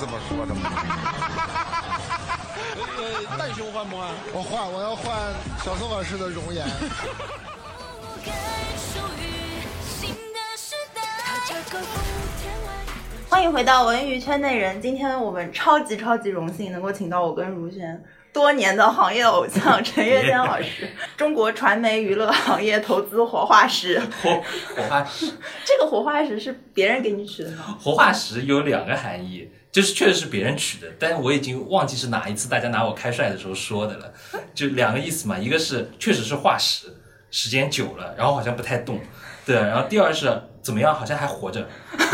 这么说的吗？呃，蛋兄换不换？我换，我要换小宋老师的容颜。欢迎回到文娱圈内人。今天我们超级超级荣幸能够请到我跟如轩多年的行业偶像陈月仙老师，中国传媒娱乐行业投资活化石。活活化石，这个活化石是别人给你取的吗？活化石有两个含义，就是确实是别人取的，但是我已经忘记是哪一次大家拿我开涮的时候说的了。就两个意思嘛，一个是确实是化石，时间久了，然后好像不太动，对，然后第二是怎么样，好像还活着，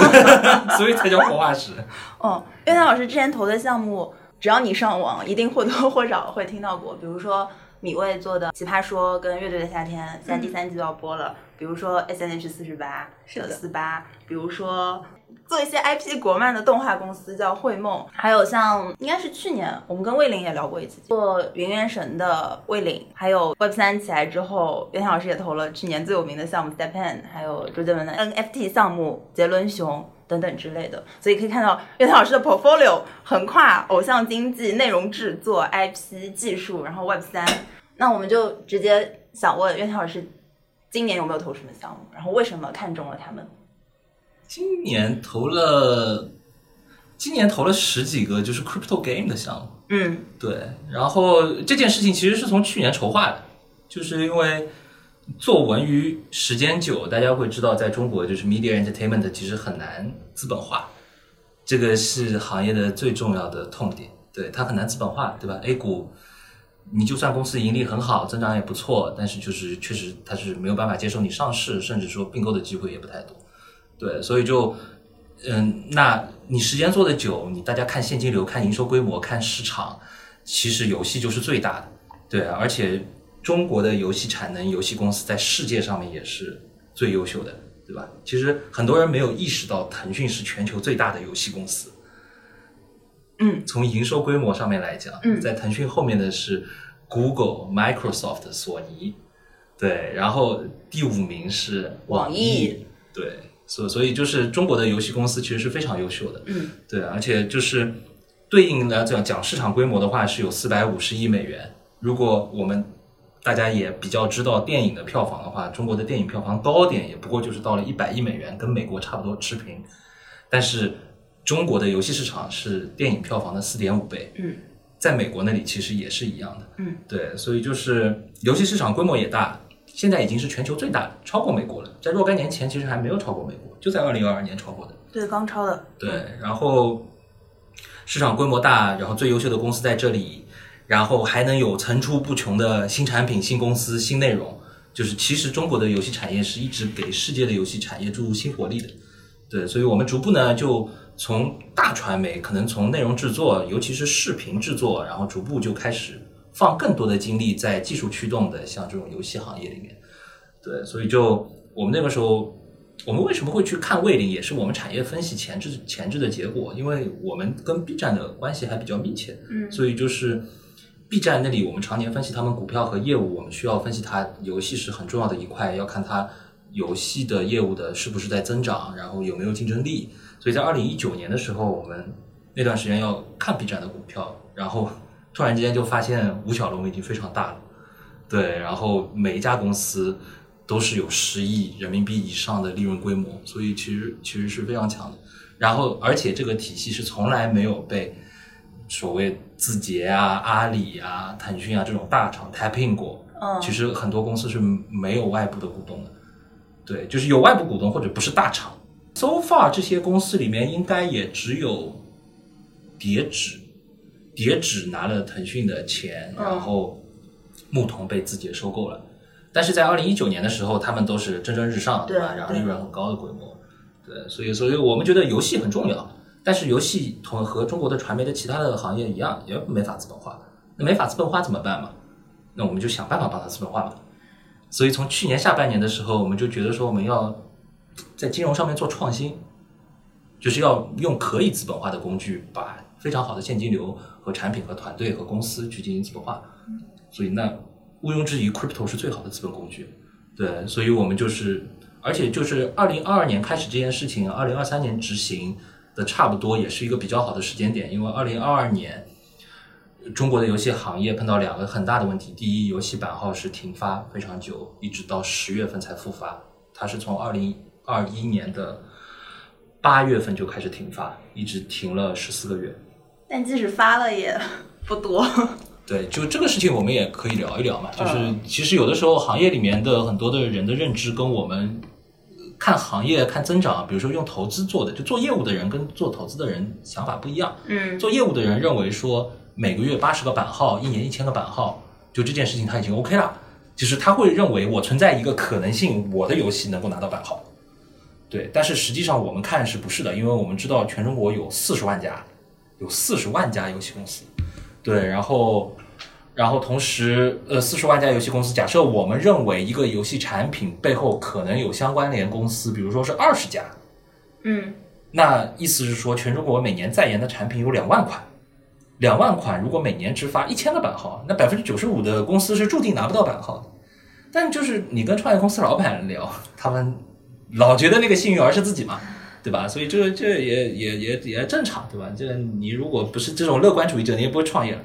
所以才叫活化石。哦，月亮老师之前投的项目，只要你上网，一定或多 或少会听到过。比如说米未做的《奇葩说》跟《乐队的夏天》，现在第三季都要播了。比如说 S N H 四十八、是的四八，比如说做一些 IP 国漫的动画公司叫绘梦，还有像应该是去年我们跟魏玲也聊过一次，做云原神的魏玲，还有 Web 三起来之后，袁天老师也投了去年最有名的项目 Stepan，还有周杰伦的 NFT 项目杰伦熊。等等之类的，所以可以看到袁天老师的 portfolio 横跨偶像经济、内容制作、IP 技术，然后 Web 三。那我们就直接想问袁天老师，今年有没有投什么项目？然后为什么看中了他们？今年投了，今年投了十几个就是 crypto game 的项目，嗯。对，然后这件事情其实是从去年筹划的，就是因为做文娱时间久，大家会知道，在中国就是 media entertainment 其实很难资本化，这个是行业的最重要的痛点，对它很难资本化，对吧？A 股你就算公司盈利很好，增长也不错，但是就是确实它是没有办法接受你上市，甚至说并购的机会也不太多，对，所以就嗯，那你时间做的久，你大家看现金流、看营收规模、看市场，其实游戏就是最大的，对啊，而且中国的游戏产能、游戏公司在世界上面也是最优秀的，对吧？其实很多人没有意识到，腾讯是全球最大的游戏公司。嗯，从营收规模上面来讲，嗯在腾讯后面的是 Google、Microsoft、索尼，对，然后第五名是网易易，对，所所以就是中国的游戏公司其实是非常优秀的，嗯。对，而且就是对应来讲讲市场规模的话是有四百五十亿美元。如果我们大家也比较知道电影的票房的话，中国的电影票房高点也不过就是到了一百亿美元，跟美国差不多持平。但是中国的游戏市场是电影票房的四点五倍，嗯，在美国那里其实也是一样的，嗯，对，所以就是游戏市场规模也大，现在已经是全球最大的，超过美国了。在若干年前其实还没有超过美国，就在二零二二年超过的。对，刚超的。对，然后市场规模大，然后最优秀的公司在这里，然后还能有层出不穷的新产品、新公司、新内容。就是其实中国的游戏产业是一直给世界的游戏产业注入新活力的。对，所以我们逐步呢就从大传媒，可能从内容制作，尤其是视频制作，然后逐步就开始放更多的精力在技术驱动的像这种游戏行业里面。对，所以就我们那个时候，我们为什么会去看魏林，也是我们产业分析前置前置的结果，因为我们跟 B 站的关系还比较密切，嗯所以就是 B 站那里我们常年分析他们股票和业务，我们需要分析它游戏是很重要的一块，要看它游戏的业务的是不是在增长，然后有没有竞争力。所以在二零一九年的时候，我们那段时间要看 B 站的股票，然后突然之间就发现吴小龙已经非常大了，对，然后每一家公司都是有十亿人民币以上的利润规模，所以其实其实是非常强的。然后，而且这个体系是从来没有被所谓字节啊、阿里啊、腾讯啊这种大厂 tap in 过。嗯，其实很多公司是没有外部的股东的，对，就是有外部股东或者不是大厂。So far 这些公司里面应该也只有叠纸，叠纸拿了腾讯的钱，嗯然后牧童被字节收购了。但是在二零一九年的时候，他们都是蒸蒸日上，对吧？然后利润很高的规模，对，所以所以我们觉得游戏很重要，但是游戏同和中国的传媒的其他的行业一样，也没法资本化。那没法资本化怎么办嘛？那我们就想办法帮它资本化嘛。所以从去年下半年的时候，我们就觉得说我们要在金融上面做创新，就是要用可以资本化的工具，把非常好的现金流和产品和团队和公司去进行资本化。所以那毋庸置疑，crypto 是最好的资本工具。对，所以我们就是，而且就是二零二二年开始这件事情，二零二三年执行，的差不多，也是一个比较好的时间点，因为二零二二年。中国的游戏行业碰到两个很大的问题：第一，游戏版号是停发非常久，一直到十月份才复发。它是从二零二一年的八月份就开始停发，一直停了十四个月。但即使发了也不多。对，就这个事情我们也可以聊一聊嘛。就是其实有的时候行业里面的很多的人的认知跟我们看行业看增长，比如说用投资做的，就做业务的人跟做投资的人想法不一样。嗯，做业务的人认为说。每个月八十个版号，一年一千个版号，就这件事情他已经 OK 了。就是他会认为我存在一个可能性，我的游戏能够拿到版号。对，但是实际上我们看是不是的？因为我们知道全中国有四十万家，有四十万家游戏公司。对，然后，然后同时，呃，四十万家游戏公司，假设我们认为一个游戏产品背后可能有相关联公司，比如说是二十家，嗯，那意思是说，全中国每年在研的产品有两万款。两万款，如果每年只发一千个版号，那百分之九十五的公司是注定拿不到版号的。但就是你跟创业公司老板聊，他们老觉得那个幸运儿是自己嘛，对吧？所以这这也也也也正常，对吧？这你如果不是这种乐观主义者，你也不会创业了。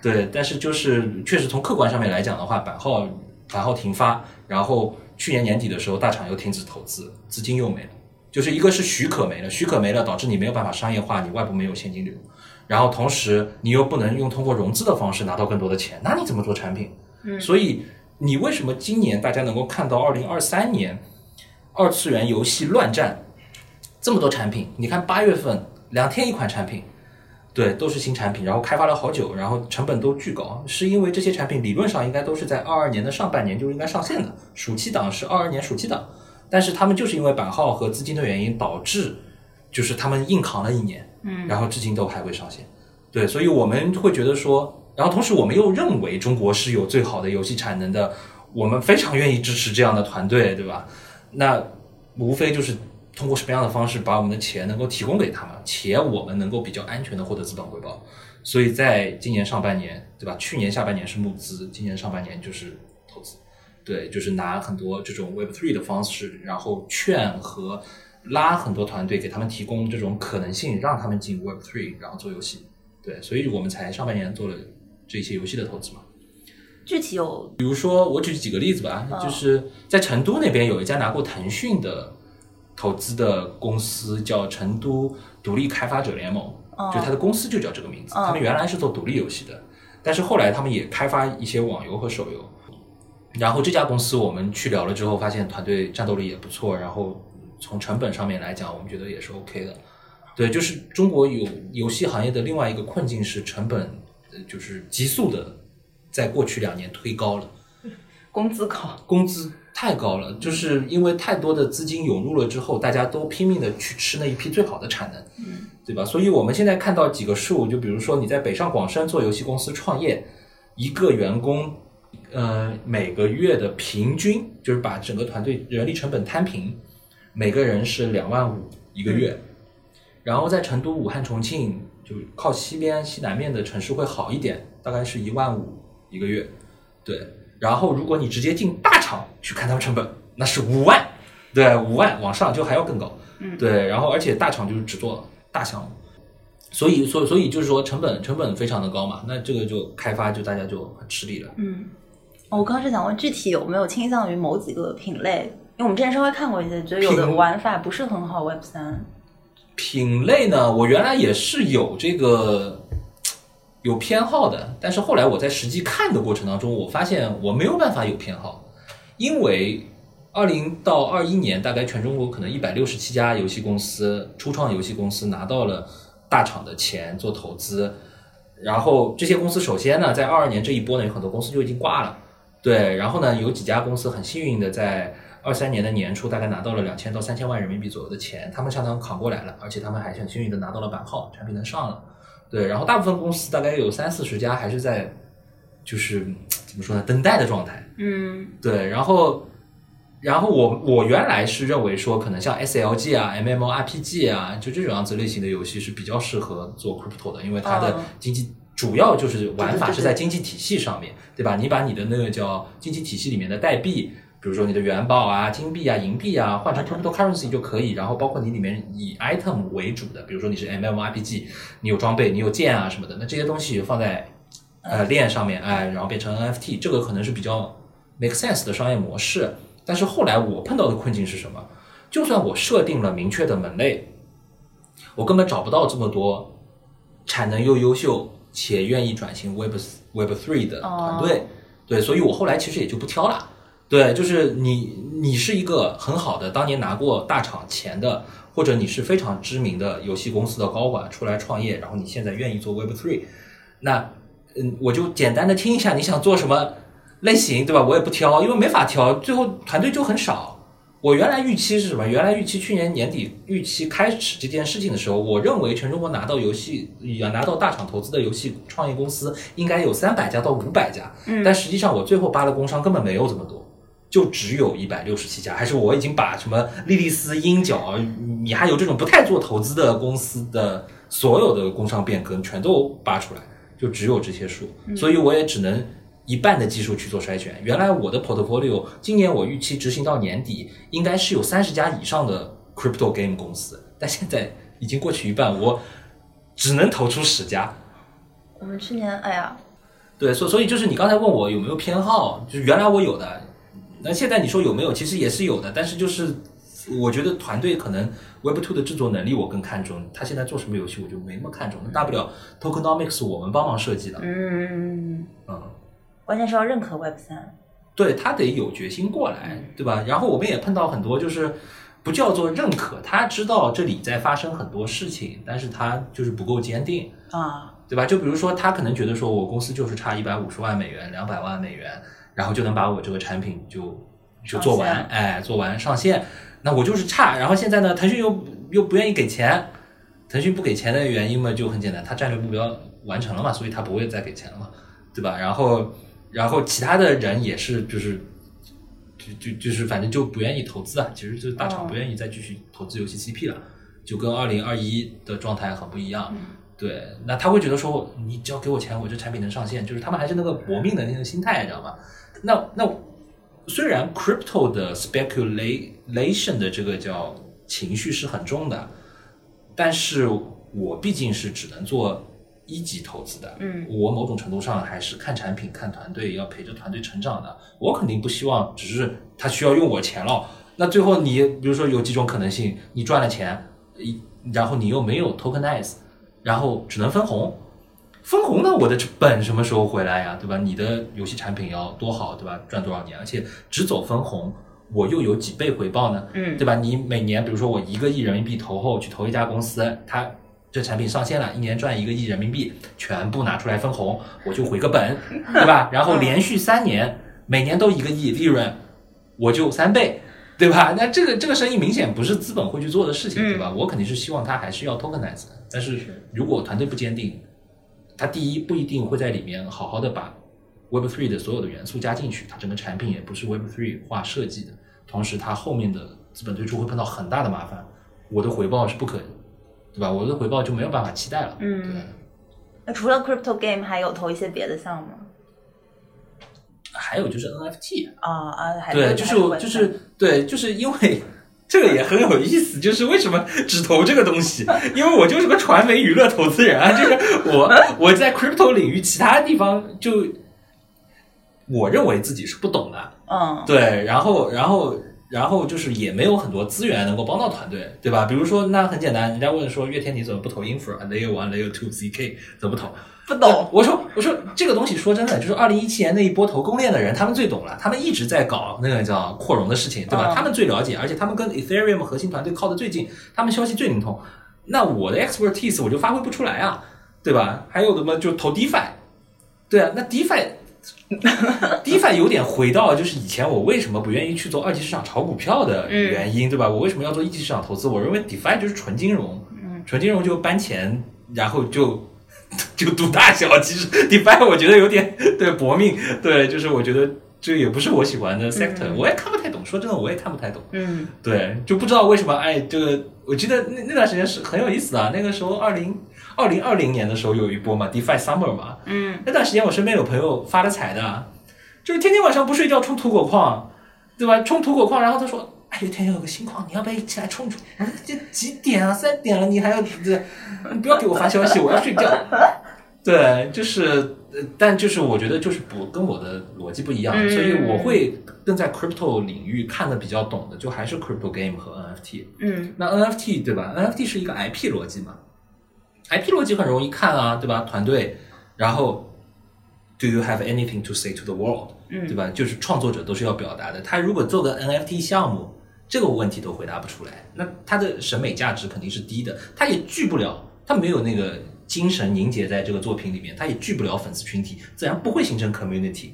对，但是就是确实从客观上面来讲的话，版号版号停发，然后去年年底的时候，大厂又停止投资，资金又没了，就是一个是许可没了，许可没了，导致你没有办法商业化，你外部没有现金流。然后同时，你又不能用通过融资的方式拿到更多的钱，那你怎么做产品？嗯，所以你为什么今年大家能够看到二零二三年二次元游戏乱战这么多产品？你看八月份两天一款产品，对，都是新产品，然后开发了好久，然后成本都巨高，是因为这些产品理论上应该都是在二二年的上半年就应该上线的，暑期档是二二年暑期档，但是他们就是因为版号和资金的原因导致。就是他们硬扛了一年，嗯，然后至今都还未上线，对，所以我们会觉得说，然后同时我们又认为中国是有最好的游戏产能的，我们非常愿意支持这样的团队，对吧？那无非就是通过什么样的方式把我们的钱能够提供给他们，且我们能够比较安全的获得资本回报。所以在今年上半年，对吧？去年下半年是募资，今年上半年就是投资，对，就是拿很多这种 Web Three 的方式，然后劝和。拉很多团队给他们提供这种可能性，让他们进 Web Three，然后做游戏。对，所以我们才上半年做了这些游戏的投资嘛。具体有，比如说我举几个例子吧，就是在成都那边有一家拿过腾讯的投资的公司，叫成都独立开发者联盟，就他的公司就叫这个名字。他们原来是做独立游戏的，但是后来他们也开发一些网游和手游。然后这家公司我们去聊了之后，发现团队战斗力也不错，然后。从成本上面来讲，我们觉得也是 OK 的。对，就是中国有游戏行业的另外一个困境是成本，就是急速的在过去两年推高了。工资高，工资太高了，就是因为太多的资金涌入了之后，大家都拼命的去吃那一批最好的产能，嗯，对吧？所以我们现在看到几个数，就比如说你在北上广深做游戏公司创业，一个员工，呃，每个月的平均就是把整个团队人力成本摊平。每个人是两万五一个月，然后在成都、武汉、重庆，就靠西边、西南面的城市会好一点，大概是一万五一个月。对，然后如果你直接进大厂去看他们成本，那是五万，对，五万往上就还要更高。嗯，对，然后而且大厂就是只做大项目，所以，所所以就是说成本成本非常的高嘛，那这个就开发就大家就很吃力了。嗯，我刚是想问，具体有没有倾向于某几个品类？因为我们之前稍微看过一些，觉得有的玩法不是很好。Web 三品类呢，我原来也是有这个有偏好的，但是后来我在实际看的过程当中，我发现我没有办法有偏好，因为二零到二一年，大概全中国可能一百六十七家游戏公司、初创游戏公司拿到了大厂的钱做投资，然后这些公司首先呢，在二二年这一波呢，有很多公司就已经挂了，对，然后呢，有几家公司很幸运的在。二三年的年初，大概拿到了两千到三千万人民币左右的钱，他们相当扛过来了，而且他们还很幸运的拿到了版号，产品能上了。对，然后大部分公司大概有三四十家还是在，就是怎么说呢，等待的状态。嗯，对，然后，然后我我原来是认为说，可能像 SLG 啊、MMORPG 啊，就这种样子类型的游戏是比较适合做 crypto 的，因为它的经济主要就是玩法是在经济体系上面，对吧？你把你的那个叫经济体系里面的代币。比如说你的元宝啊、金币啊、银币啊，换成 cryptocurrency 就可以。然后包括你里面以 item 为主的，比如说你是 MMORPG，你有装备，你有剑啊什么的，那这些东西放在呃链上面，哎，然后变成 NFT，这个可能是比较 make sense 的商业模式。但是后来我碰到的困境是什么？就算我设定了明确的门类，我根本找不到这么多产能又优秀且愿意转型 Web Web Three 的团队。对，所以我后来其实也就不挑了。对，就是你，你是一个很好的，当年拿过大厂钱的，或者你是非常知名的游戏公司的高管出来创业，然后你现在愿意做 Web Three，那嗯，我就简单的听一下你想做什么类型，对吧？我也不挑，因为没法挑，最后团队就很少。我原来预期是什么？原来预期去年年底预期开始这件事情的时候，我认为全中国拿到游戏要拿到大厂投资的游戏创业公司应该有三百家到五百家，嗯但实际上我最后扒的工商根本没有这么多。就只有一百六十七家，还是我已经把什么莉莉丝、鹰角、米哈游这种不太做投资的公司的所有的工商变更全都扒出来，就只有这些数，所以我也只能一半的技术去做筛选。原来我的 portfolio 今年我预期执行到年底应该是有三十家以上的 crypto game 公司，但现在已经过去一半，我只能投出十家。我们去年，哎呀，对，所所以就是你刚才问我有没有偏好，就是原来我有的，那现在你说有没有，其实也是有的，但是就是我觉得团队可能 Web Two 的制作能力我更看重，他现在做什么游戏我就没那么看重，那大不了 Tokenomics 我们帮忙设计的，嗯，嗯，关键是要认可 Web 三。对他得有决心过来，对吧？然后我们也碰到很多就是不叫做认可，他知道这里在发生很多事情，但是他就是不够坚定，啊，对吧？就比如说，他可能觉得说我公司就是差一百五十万美元、两百万美元，然后就能把我这个产品就就做完，哎，做完上线。那我就是差，然后现在呢，腾讯又又不愿意给钱，腾讯不给钱的原因嘛，就很简单，他战略目标完成了嘛，所以他不会再给钱了嘛，对吧？然后，然后其他的人也是，就是。就就就是反正就不愿意投资啊，其实就是大厂哦不愿意再继续投资游戏 CP 了，就跟二零二一的状态很不一样。对，那他会觉得说，你只要给我钱，我这产品能上线，就是他们还是那个搏命的那个心态，你知道吗？那那虽然 crypto 的 speculation 的这个叫情绪是很重的，但是我毕竟是只能做一级投资的，嗯，我某种程度上还是看产品、看团队，要陪着团队成长的。我肯定不希望只是他需要用我钱了，那最后你比如说有几种可能性，你赚了钱，一然后你又没有 tokenize，然后只能分红。分红呢？我的本什么时候回来呀？对吧？你的游戏产品要多好，对吧？赚多少年？而且只走分红，我又有几倍回报呢？嗯对吧？你每年比如说我一个亿人民币投后去投一家公司，它这产品上线了，一年赚一个亿人民币，全部拿出来分红，我就回个本，对吧？然后连续三年，每年都一个亿利润，我就三倍。对吧？那这个这个生意明显不是资本会去做的事情，对吧？我肯定是希望它还是要 tokenize，但是如果团队不坚定，它第一不一定会在里面好好的把 Web Three 的所有的元素加进去，它整个产品也不是 Web Three 化设计的，同时它后面的资本推出会碰到很大的麻烦，我的回报是不可，对吧？我的回报就没有办法期待了。嗯对那除了 crypto game，还有投一些别的项目吗？还有就是 NFT，啊啊，还对，就是还就是对，就是因为这个也很有意思，就是为什么只投这个东西？因为我就是个传媒娱乐投资人啊，就是我 我在 crypto 领域其他地方就我认为自己是不懂的，嗯对，然后然后然后就是也没有很多资源能够帮到团队，对吧？比如说那很简单，人家问说月天你怎么不投 infra layer one layer two zk 怎么不投？不懂，我说我说这个东西说真的，就是二零一七年那一波投公链的人，他们最懂了，他们一直在搞那个叫扩容的事情，对吧？嗯他们最了解，而且他们跟 Ethereum 核心团队靠得最近，他们消息最灵通。那我的 expertise 我就发挥不出来啊，对吧？还有的嘛，就投 DeFi，对啊，那 DeFi。DeFi 有点回到就是以前我为什么不愿意去做二级市场炒股票的原因，对吧？我为什么要做一级市场投资？我认为 DeFi 就是纯金融，纯金融就搬钱，然后就 就赌大小。其实 DeFi 我觉得有点对搏命，对，就是我觉得这也不是我喜欢的 sector，、我也看不太懂。说真的，我也看不太懂。嗯对，就不知道为什么，哎，这个我记得那那段时间是很有意思的啊。那个时候二零二零二零年的时候有一波嘛，DeFi Summer 嘛，嗯那段时间我身边有朋友发了财的，就是天天晚上不睡觉冲土狗矿，对吧？冲土狗矿，然后他说。哎，有天有个新矿，你要不要一起来冲冲？我说这几点啊？三点了，你还要这？你不要给我发消息，我要睡觉。对，就是，呃但就是我觉得就是不跟我的逻辑不一样，嗯所以我会更在 crypto 领域看的比较懂的，就还是 crypto game 和 NFT。嗯那 NFT 对吧？NFT 是一个 IP 逻辑嘛，IP 逻辑很容易看啊，对吧？团队，然后 Do you have anything to say to the world？嗯对吧？就是创作者都是要表达的。他如果做个 NFT 项目，这个问题都回答不出来，那他的审美价值肯定是低的，他也聚不了，他没有那个精神凝结在这个作品里面，他也聚不了粉丝群体，自然不会形成 community。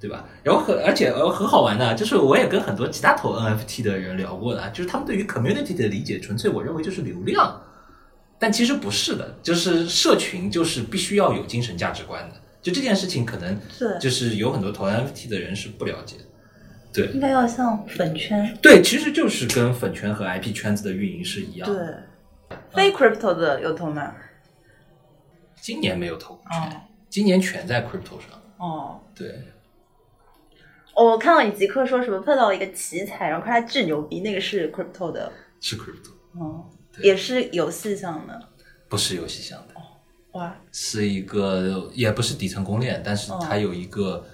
对吧？然后很而且呃很好玩的，就是我也跟很多其他投 NFT 的人聊过的啊，就是他们对于 community 的理解，纯粹我认为就是流量，但其实不是的，就是社群就是必须要有精神价值观的，就这件事情可能是就是有很多投 NFT 的人是不了解的。对。应该要像粉圈，对，其实就是跟粉圈和 IP 圈子的运营是一样的。对，非 crypto 的有投吗？今年没有投今年全在 crypto 上。哦，对，我看到你极客说什么碰到了一个奇才，然后看他巨牛逼，那个是 crypto 的，是 crypto，哦，也是游戏上的，不是游戏项的。哇，是一个也不是底层公链，但是它有一个、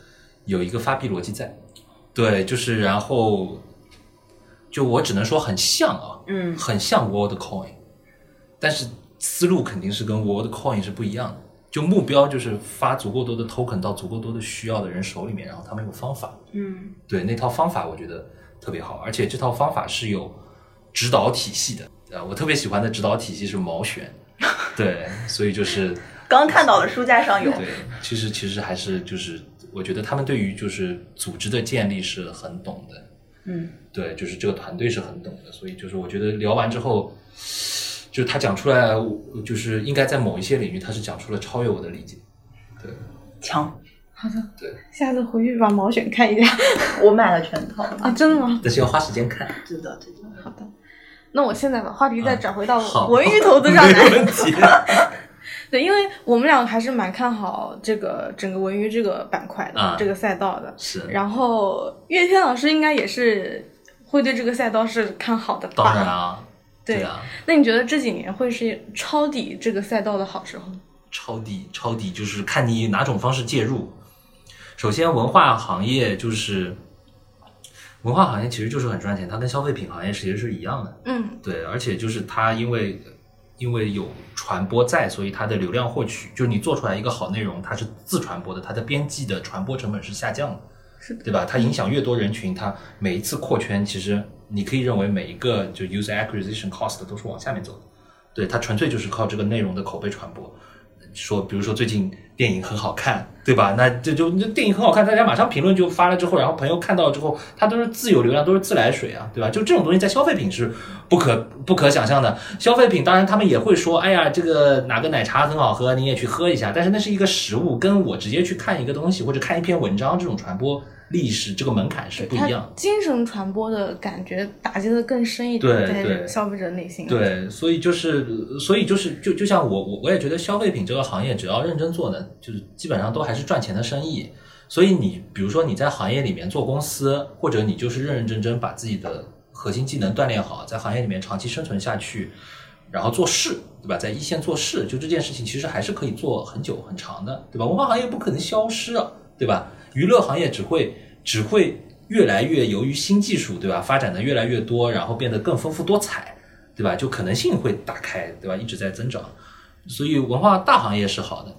有一个发币逻辑在。对，就是然后就我只能说很像啊，嗯很像 World Coin，但是思路肯定是跟 World Coin 是不一样的。就目标就是发足够多的 token 到足够多的需要的人手里面，然后他们有方法。嗯对那套方法，我觉得特别好，而且这套方法是有指导体系的。呃，我特别喜欢的指导体系是毛选，对，所以就是刚看到了书架上有，对，其实其实还是就是，我觉得他们对于就是组织的建立是很懂的，嗯对，就是这个团队是很懂的，所以就是我觉得聊完之后，就是他讲出来，就是应该在某一些领域，他是讲出了超越我的理解，对，强，好的，对，下次回去把毛选看一下 我买了全套啊，真的吗？但是要花时间看，知道知道，好的，那我现在把话题再转回到，文娱投资上没来。问题，对，因为我们俩还是蛮看好这个整个文娱这个板块的、啊这个赛道的。是，然后岳天老师应该也是会对这个赛道是看好的吧？当然啊，对啊，那你觉得这几年会是抄底这个赛道的好时候？抄底，抄底就是看你哪种方式介入。首先，文化行业就是文化行业，其实就是很赚钱，它跟消费品行业其实是一样的。嗯对，而且就是它因为因为有传播在，所以它的流量获取，就是你做出来一个好内容，它是自传播的，它的边际的传播成本是下降的，是的对吧？它影响越多人群，它每一次扩圈，其实你可以认为每一个就 user acquisition cost 都是往下面走的，对，它纯粹就是靠这个内容的口碑传播。说，比如说最近电影很好看，对吧？那这就那电影很好看，大家马上评论就发了之后，然后朋友看到了之后，它都是自有流量，都是自来水啊，对吧？就这种东西在消费品是不可不可想象的。消费品当然他们也会说，哎呀，这个哪个奶茶很好喝，你也去喝一下。但是那是一个实物，跟我直接去看一个东西或者看一篇文章，这种传播历史这个门槛是不一样的。精神传播的感觉打击的更深一点，在对消费者内心。，对，所以就是，所以就是，就就像我我我也觉得消费品这个行业，只要认真做呢，就是基本上都还是赚钱的生意。所以你比如说你在行业里面做公司，或者你就是认认真真把自己的核心技能锻炼好，在行业里面长期生存下去，然后做事，对吧？在一线做事，就这件事情其实还是可以做很久很长的，对吧？文化行业不可能消失啊，对吧？娱乐行业只会只会越来越由于新技术，对吧？发展的越来越多，然后变得更丰富多彩，对吧？就可能性会打开，对吧？一直在增长，所以文化大行业是好的，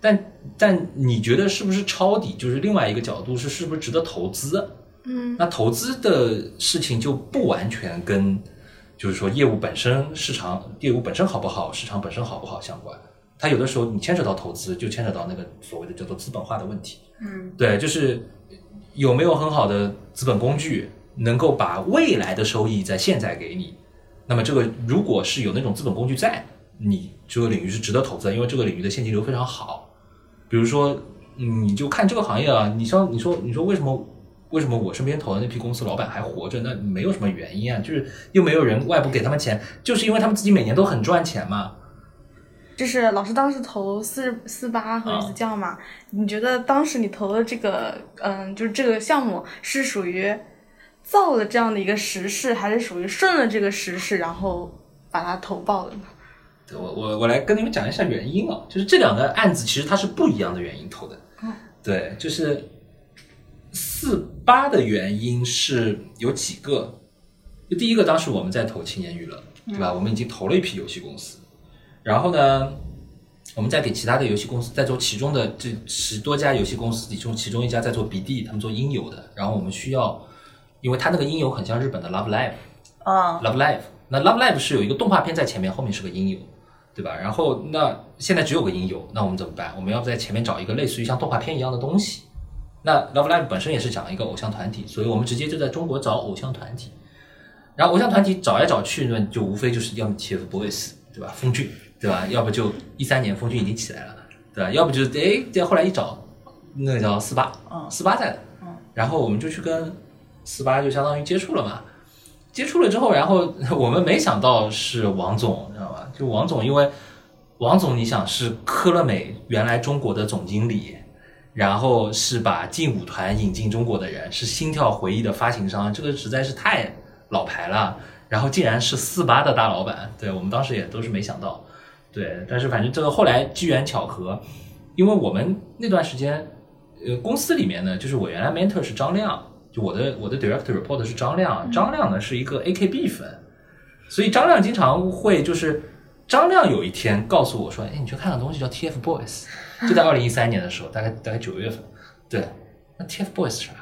但但你觉得是不是抄底？就是另外一个角度是是不是值得投资？嗯，那投资的事情就不完全跟就是说业务本身、市场业务本身好不好、市场本身好不好相关。它有的时候你牵扯到投资，就牵扯到那个所谓的叫做资本化的问题。嗯对，就是有没有很好的资本工具，能够把未来的收益在现在给你。那么这个如果是有那种资本工具在，你这个领域是值得投资的，因为这个领域的现金流非常好。比如说，嗯你就看这个行业啊，你像你说你说为什么为什么我身边投的那批公司老板还活着？那没有什么原因啊，就是又没有人外部给他们钱，就是因为他们自己每年都很赚钱嘛。就是老师当时投四四八和啊日子教嘛，你觉得当时你投的这个，嗯，就是这个项目是属于造了这样的一个时势，还是属于顺了这个时势，然后把它投爆了呢？对我我我来跟你们讲一下原因啊，就是这两个案子其实它是不一样的原因投的。对，就是四八的原因是有几个，就第一个当时我们在投青年娱乐，对吧？我们已经投了一批游戏公司，然后呢，我们再给其他的游戏公司在做其中的这十多家游戏公司里中其中一家在做 BD，他们做音游的，然后我们需要，因为它那个音游很像日本的 Love Live。嗯 Love Live，那 Love Live 是有一个动画片在前面，后面是个音游，对吧？然后那现在只有个音游，那我们怎么办？我们要不在前面找一个类似于像动画片一样的东西？那 Love Live 本身也是讲一个偶像团体，所以我们直接就在中国找偶像团体。然后偶像团体找来找去呢，就无非就是要么 TFBOYS，对吧？风俊，对吧？要不就一三年风骏已经起来了，对吧？要不就是哎，再后来一找，那个叫四八，嗯四八在的，然后我们就去跟四八就相当于接触了嘛。接触了之后，然后 我们没想到是王总，知道吧？就王总，因为王总，你想是科乐美原来中国的总经理，然后是把劲舞团引进中国的人，是心跳回忆的发行商，这个实在是太老牌了。然后竟然是四八的大老板，对我们当时也都是没想到，对，但是反正这个后来机缘巧合，因为我们那段时间，呃，公司里面呢，就是我原来 mentor 是张亮，就我的我的 direct report 是张亮，张亮呢是一个 AKB 粉，所以张亮经常会就是张亮有一天告诉我说，哎，你去看个东西叫 TFBOYS，就在二零一三年的时候，大概大概九月份，对，那 TFBOYS 是啥？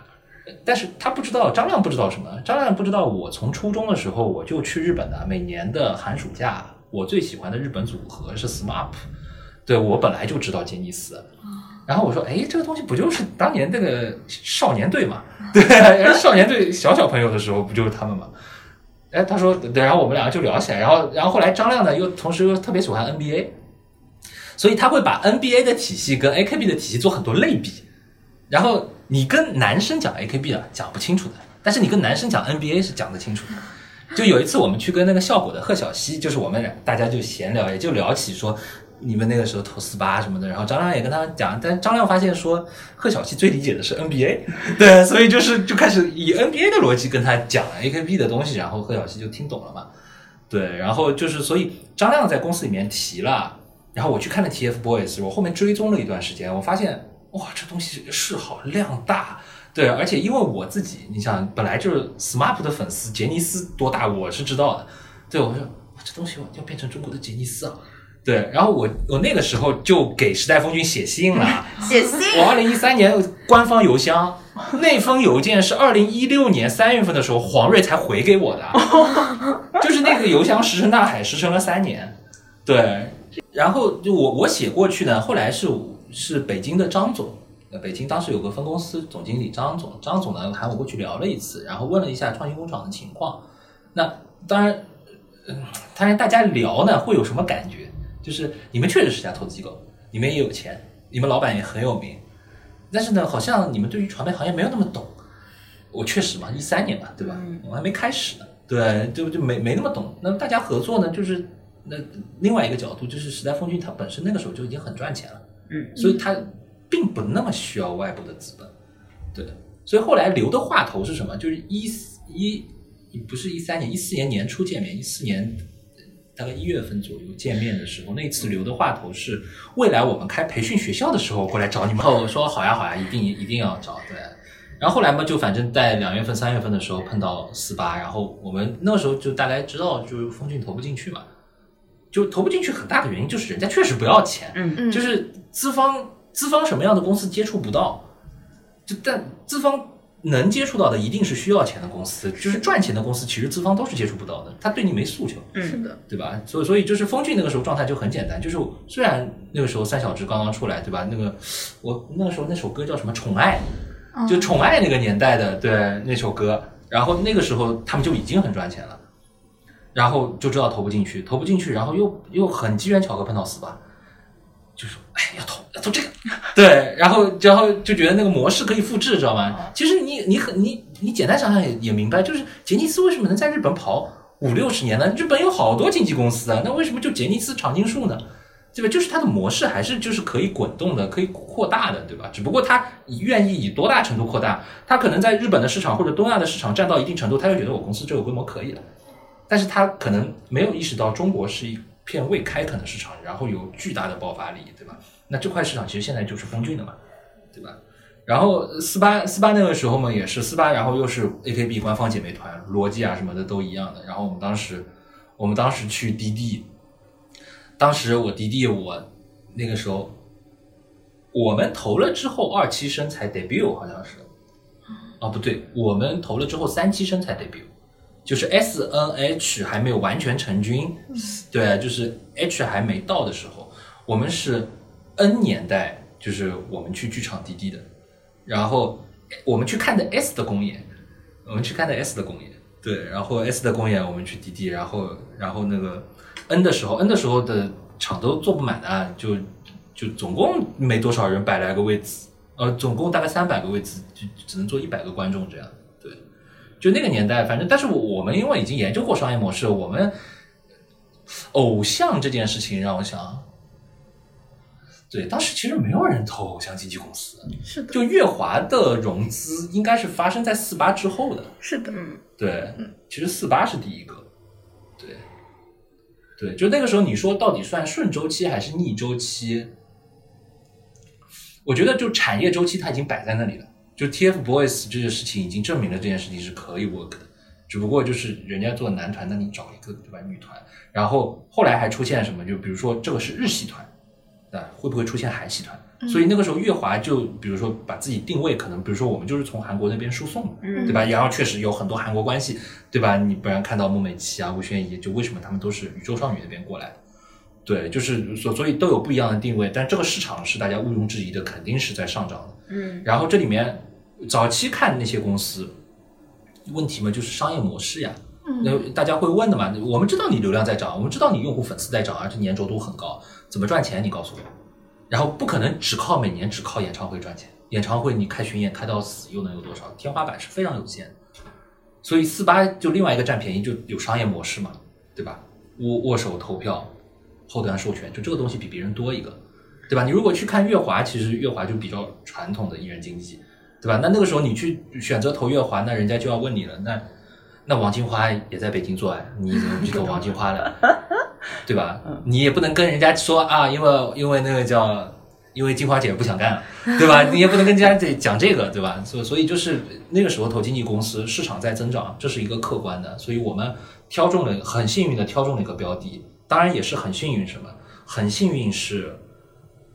但是他不知道，张亮不知道什么，张亮不知道我从初中的时候我就去日本的，每年的寒暑假，我最喜欢的日本组合是 SMAP，对我本来就知道杰尼斯，然后我说，哎，这个东西不就是当年那个少年队嘛？对，少年队小小朋友的时候不就是他们吗？哎，他说对，然后我们两个就聊起来，然后然后后来张亮呢又同时又特别喜欢 NBA，所以他会把 NBA 的体系跟 AKB 的体系做很多类比，然后你跟男生讲 AKB 啊讲不清楚的，但是你跟男生讲 NBA 是讲得清楚的。就有一次我们去跟那个效果的贺小西，就是我们俩大家就闲聊，也就聊起说你们那个时候投四八什么的，然后张亮也跟他讲，但张亮发现说贺小西最理解的是 NBA，对，所以就是就开始以 NBA 的逻辑跟他讲 AKB 的东西，然后贺小西就听懂了嘛，对，然后就是所以张亮在公司里面提了，然后我去看了 TFBOYS，我后面追踪了一段时间，我发现哇，这东西是好量大。对，而且因为我自己，你想本来就是 SMAP 的粉丝，杰尼斯多大我是知道的。对，我说哇，这东西要变成中国的杰尼斯啊。对，然后我我那个时候就给时代峰峻写信了，写信我二零一三年官方邮箱，那封邮件是二零一六年三月份的时候黄瑞才回给我的，就是那个邮箱石沉大海，石沉了三年。对，然后就我我写过去呢，后来是是北京的张总，呃北京当时有个分公司总经理张总，张总呢喊我过去聊了一次，然后问了一下创新工厂的情况。那当然，嗯，当然大家聊呢会有什么感觉？就是你们确实是家投资机构，你们也有钱，你们老板也很有名，但是呢，好像你们对于传媒行业没有那么懂。我确实嘛，一三年嘛，对吧？我还没开始呢，对，就就没没那么懂。那大家合作呢，就是那另外一个角度，就是时代峰峻它本身那个时候就已经很赚钱了，嗯，所以它并不那么需要外部的资本，对。所以后来留的话头是什么？就是一一不是一三年，一四年年初见面，一四年大概一月份左右见面的时候，那次留的话头是未来我们开培训学校的时候过来找你们。我说好呀好呀，一定一定要找，对。然后后来嘛，就反正在两月份、三月份的时候碰到四八，然后我们那时候就大概知道，就是风骏投不进去嘛，就投不进去很大的原因就是人家确实不要钱，嗯嗯就是资方资方什么样的公司接触不到，就但资方能接触到的一定是需要钱的公司，就是赚钱的公司，其实资方都是接触不到的，他对你没诉求，是的，对吧？所以所以就是风骏那个时候状态就很简单，就是虽然那个时候三小只刚刚出来，对吧？那个我那个时候那首歌叫什么《宠爱》，就《宠爱》那个年代的对那首歌，然后那个时候他们就已经很赚钱了，然后就知道投不进去，投不进去，然后又又很机缘巧合碰到四八，就说哎要投要投这个，对，然后然后就觉得那个模式可以复制，知道吗？其实你你很你你简单想想也也明白，就是杰尼斯为什么能在日本跑五六十年呢？日本有好多经纪公司啊，那为什么就杰尼斯长青树呢？对吧？就是它的模式还是就是可以滚动的，可以扩大的，对吧？只不过它愿意以多大程度扩大，它可能在日本的市场或者东亚的市场占到一定程度，他就觉得我公司这个规模可以了，但是他可能没有意识到中国是一片未开垦的市场，然后有巨大的爆发力，对吧？那这块市场其实现在就是风骏的嘛，对吧？然后四八四八那个时候嘛，也是四八，然后又是 AKB 官方姐妹团，逻辑啊什么的都一样的。然后我们当时，我们当时去滴滴，当时我滴滴我那个时候，我们投了之后二期生才 debut 好像是，哦不对，我们投了之后三期生才 debut，就是 S N H 还没有完全成军，对，就是 H 还没到的时候，我们是 N 年代，就是我们去剧场滴滴的。然后我们去看的 S 的公演，我们去看的 S 的公演，对，然后 S 的公演我们去滴滴，然后然后那个 N 的时候，N 的时候的场都坐不满的，就就总共没多少人，百来个位置，呃，总共大概三百个位置，就只能坐一百个观众这样，就那个年代，反正但是我我们因为已经研究过商业模式，我们偶像这件事情让我想。对，当时其实没有人投偶像经纪公司，是的，就月华的融资应该是发生在四八之后的。是的，嗯，对，其实四八是第一个，对，对，就那个时候你说到底算顺周期还是逆周期？我觉得就产业周期它已经摆在那里了，就 TFBOYS 这件事情已经证明了这件事情是可以 work 的，只不过就是人家做男团，那你找一个对吧女团，然后后来还出现什么？就比如说这个是日系团。啊会不会出现韩系团？所以那个时候月华就比如说把自己定位，可能比如说我们就是从韩国那边输送，对吧？然后确实有很多韩国关系，对吧？你不然看到孟美岐啊、吴宣仪，就为什么他们都是宇宙少女那边过来的？对，就是所所以都有不一样的定位，但这个市场是大家毋庸置疑的，肯定是在上涨的。嗯，然后这里面早期看那些公司，问题嘛就是商业模式呀。那大家会问的嘛？我们知道你流量在涨，我们知道你用户粉丝在涨，而且粘着度很高。怎么赚钱？你告诉我，然后不可能只靠每年只靠演唱会赚钱。演唱会你开巡演开到死又能有多少？天花板是非常有限的。所以四八就另外一个占便宜，就有商业模式嘛，对吧？握握手投票，后端授权，就这个东西比别人多一个，对吧？你如果去看月华，其实月华就比较传统的艺人经济，对吧？那那个时候你去选择投月华，那人家就要问你了，那那王金花也在北京做啊，你怎么不去投王金花了？对吧？你也不能跟人家说啊，因为因为那个叫，因为金花姐不想干了，对吧？你也不能跟人家讲这个，对吧？所所以就是那个时候投经纪公司，市场在增长，这是一个客观的，所以我们挑中了很幸运的挑中了一个标的，当然也是很幸运什么？很幸运是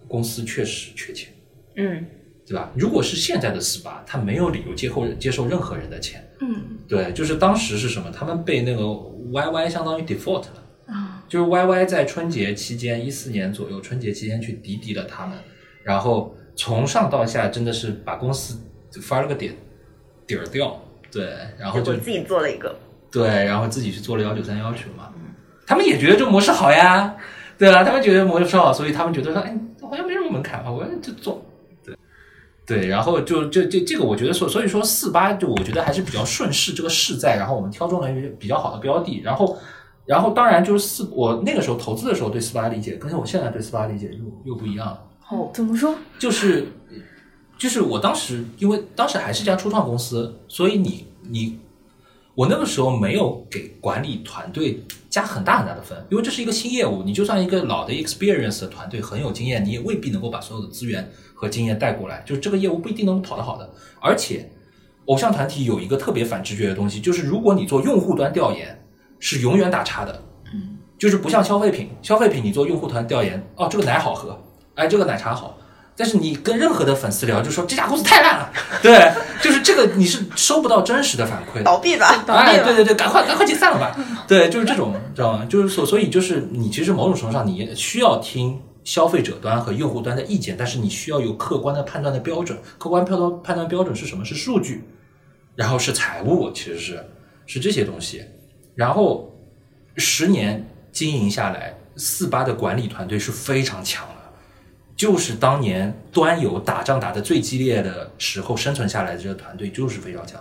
公司确实缺钱，嗯，对吧？如果是现在的四八，他没有理由接后接受任何人的钱，嗯，对，就是当时是什么？他们被那个 YY 相当于 default 了。啊，就是 Y Y 在春节期间，一四年左右春节期间去滴滴了他们，然后从上到下真的是把公司发了个点底儿掉，对，然后就自己做了一个，对，然后自己去做了幺九三幺去了嘛，他们也觉得这模式好呀，对啊，他们觉得模式好，所以他们觉得说，哎，好像没什么门槛嘛，我就做，对，对，然后就这这这个我觉得所所以说四八就我觉得还是比较顺势这个势在，然后我们挑中了一个比较好的标的，然后。然后当然就是四，我那个时候投资的时候对四八理解，跟我现在对四八理解又又不一样了。哦，怎么说？就是就是我当时因为当时还是家初创公司，所以你你我那个时候没有给管理团队加很大很大的分，因为这是一个新业务，你就算一个老的 experience 的团队很有经验，你也未必能够把所有的资源和经验带过来，就是这个业务不一定能跑得好的。而且偶像团体有一个特别反直觉的东西，就是如果你做用户端调研。是永远打叉的，嗯，就是不像消费品，消费品你做用户团调研，哦，这个奶好喝，哎，这个奶茶好，但是你跟任何的粉丝聊，就说这家公司太烂了，对，就是这个你是收不到真实的反馈的，倒闭吧，哎，对对对，赶快赶快解散了吧，对，就是这种，知道吗？就是所所以就是你其实某种程度上你需要听消费者端和用户端的意见，但是你需要有客观的判断的标准，客观判断判断标准是什么？是数据，然后是财务，其实是是这些东西。然后十年经营下来，四八的管理团队是非常强的，就是当年端游打仗打得最激烈的时候生存下来的这个团队就是非常强，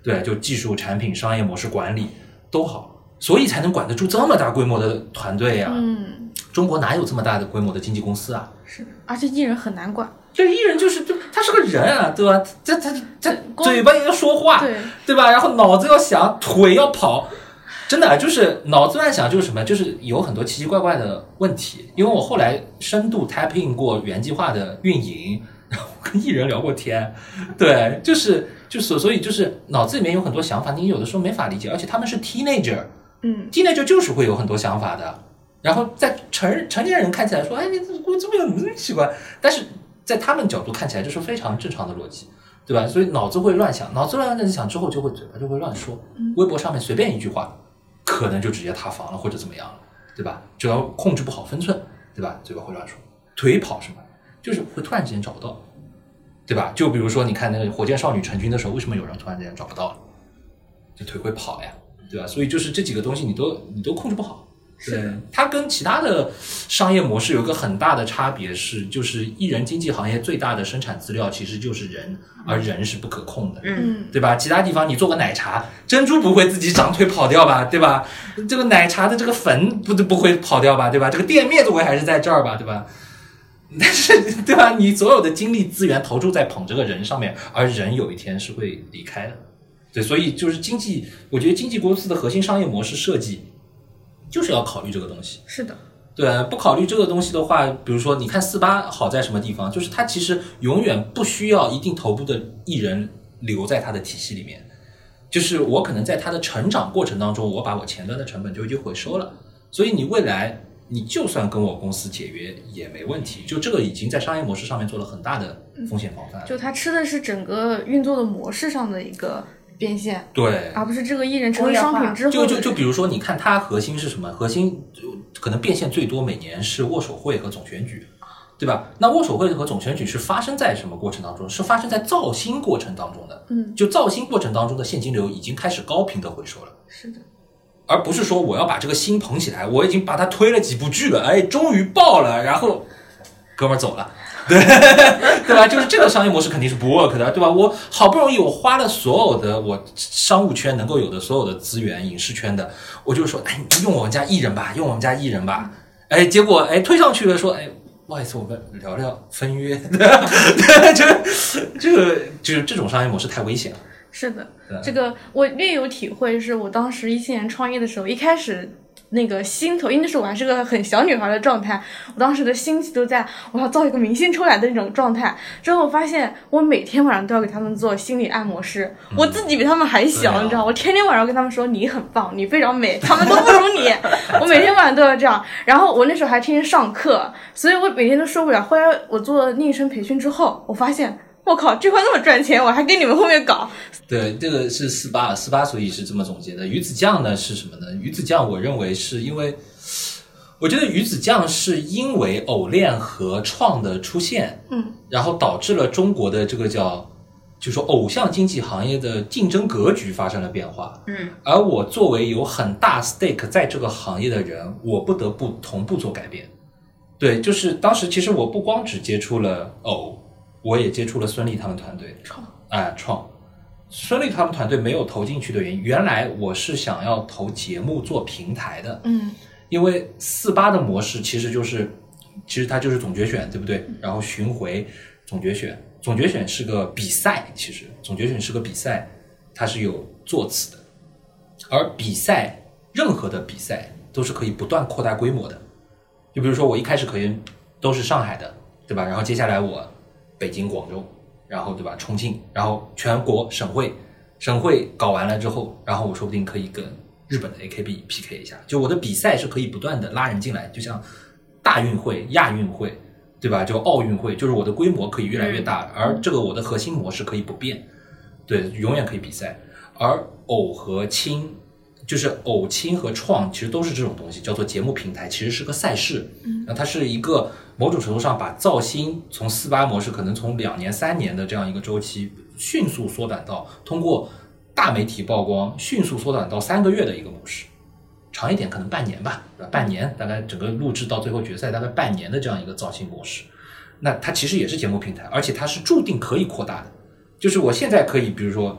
对，就技术、产品、商业模式、管理都好，所以才能管得住这么大规模的团队呀。嗯，中国哪有这么大的规模的经纪公司啊？是，而且艺人很难管，这艺人就是就他是个人啊，对吧？这他这嘴巴也要说话，对对吧？然后脑子要想，腿要跑，真的啊就是脑子乱想就是什么，就是有很多奇奇怪怪的问题。因为我后来深度 tap in 过原计划的运营，然后跟艺人聊过天，对，就是就是所以就是脑子里面有很多想法，你有的时候没法理解，而且他们是 teenager，嗯，teenager 就是会有很多想法的。然后在成成年人看起来说，哎，你这我这么有这么奇怪，但是在他们角度看起来就是非常正常的逻辑，对吧？所以脑子会乱想，脑子乱想之后就会嘴巴就会乱说，微博上面随便一句话，可能就直接塌房了或者怎么样了，对吧？只要控制不好分寸，对吧？嘴巴会乱说，腿跑什么，就是会突然之间找不到，对吧？就比如说你看那个火箭少女成军的时候，为什么有人突然之间找不到了？就腿会跑呀，对吧？所以就是这几个东西你都你都控制不好。对，它跟其他的商业模式有一个很大的差别是，就是艺人经纪行业最大的生产资料其实就是人，而人是不可控的。嗯，对吧？其他地方你做个奶茶，珍珠不会自己长腿跑掉吧？对吧？这个奶茶的这个粉不不会跑掉吧？对吧？这个店面总归还是在这儿吧？对吧？但是对吧？你所有的精力资源投注在捧这个人上面，而人有一天是会离开的。对，所以就是经济，我觉得经纪公司的核心商业模式设计就是要考虑这个东西。是的，对，不考虑这个东西的话，比如说，你看四八好在什么地方？就是它其实永远不需要一定头部的艺人留在它的体系里面，就是我可能在他的成长过程当中，我把我前端的成本就已经回收了，所以你未来你就算跟我公司解约也没问题，就这个已经在商业模式上面做了很大的风险防范了。就他吃的是整个运作的模式上的一个变现，对，而不是这个艺人成为商品之后就就就比如说，你看他核心是什么？核心就可能变现最多，每年是握手会和总选举，对吧？那握手会和总选举是发生在什么过程当中？是发生在造星过程当中的。嗯，就造星过程当中的现金流已经开始高频的回收了。是的，而不是说我要把这个心捧起来，我已经把它推了几部剧了，哎，终于爆了，然后哥们儿走了，对对吧？就是这个商业模式肯定是不 work 的，对吧？我好不容易我花了所有的我商务圈能够有的所有的资源，影视圈的，我就说，哎，你用我们家艺人吧，用我们家艺人吧，哎，结果哎推上去了，说，哎。不好意思，我们聊聊分约，这个这个就是这种商业模式太危险了。是的，这个我略有体会，是我当时一七年创业的时候，一开始。那个心头，因为那时候我还是个很小女孩的状态，我当时的心气都在我要造一个明星出来的那种状态。之后我发现，我每天晚上都要给他们做心理按摩师，我自己比他们还小，啊你知道，我天天晚上跟他们说你很棒，你非常美，他们都不如你。我每天晚上都要这样。然后我那时候还天天上课，所以我每天都受不了。后来我做逆生培训之后，我发现。我靠，这块那么赚钱，我还跟你们后面搞，对，这个是四八，四八所以是这么总结的。鱼子酱呢是什么呢？鱼子酱，我认为是因为，我觉得鱼子酱是因为偶练和创的出现，嗯，然后导致了中国的这个叫，就说偶像经济行业的竞争格局发生了变化。嗯，而我作为有很大 stake 在这个行业的人，我不得不同步做改变。对，就是当时其实我不光只接触了偶，我也接触了孙俪他们团队。创，哎，创。孙俪他们团队没有投进去的原因，原来我是想要投节目做平台的，嗯因为四八的模式其实就是，其实它就是总决选，对不对？然后巡回总决选，总决选是个比赛，其实总决选是个比赛，它是有座次的，而比赛任何的比赛都是可以不断扩大规模的，就比如说我一开始可能都是上海的，对吧？然后接下来我北京、广州，然后对吧？重庆，然后全国省会，省会搞完了之后，然后我说不定可以跟日本的 AKB PK 一下。就我的比赛是可以不断的拉人进来，就像大运会、亚运会，对吧？就奥运会，就是我的规模可以越来越大，而这个我的核心模式可以不变，对，永远可以比赛。而偶和亲，就是偶亲和创，其实都是这种东西，叫做节目平台，其实是个赛事。嗯，那它是一个某种程度上把造星从四八模式可能从两年、三年的这样一个周期，迅速缩短到通过大媒体曝光，迅速缩短到三个月的一个模式。长一点可能半年吧，半年大概整个录制到最后决赛大概半年的这样一个造星模式，那它其实也是节目平台，而且它是注定可以扩大的。就是我现在可以，比如说，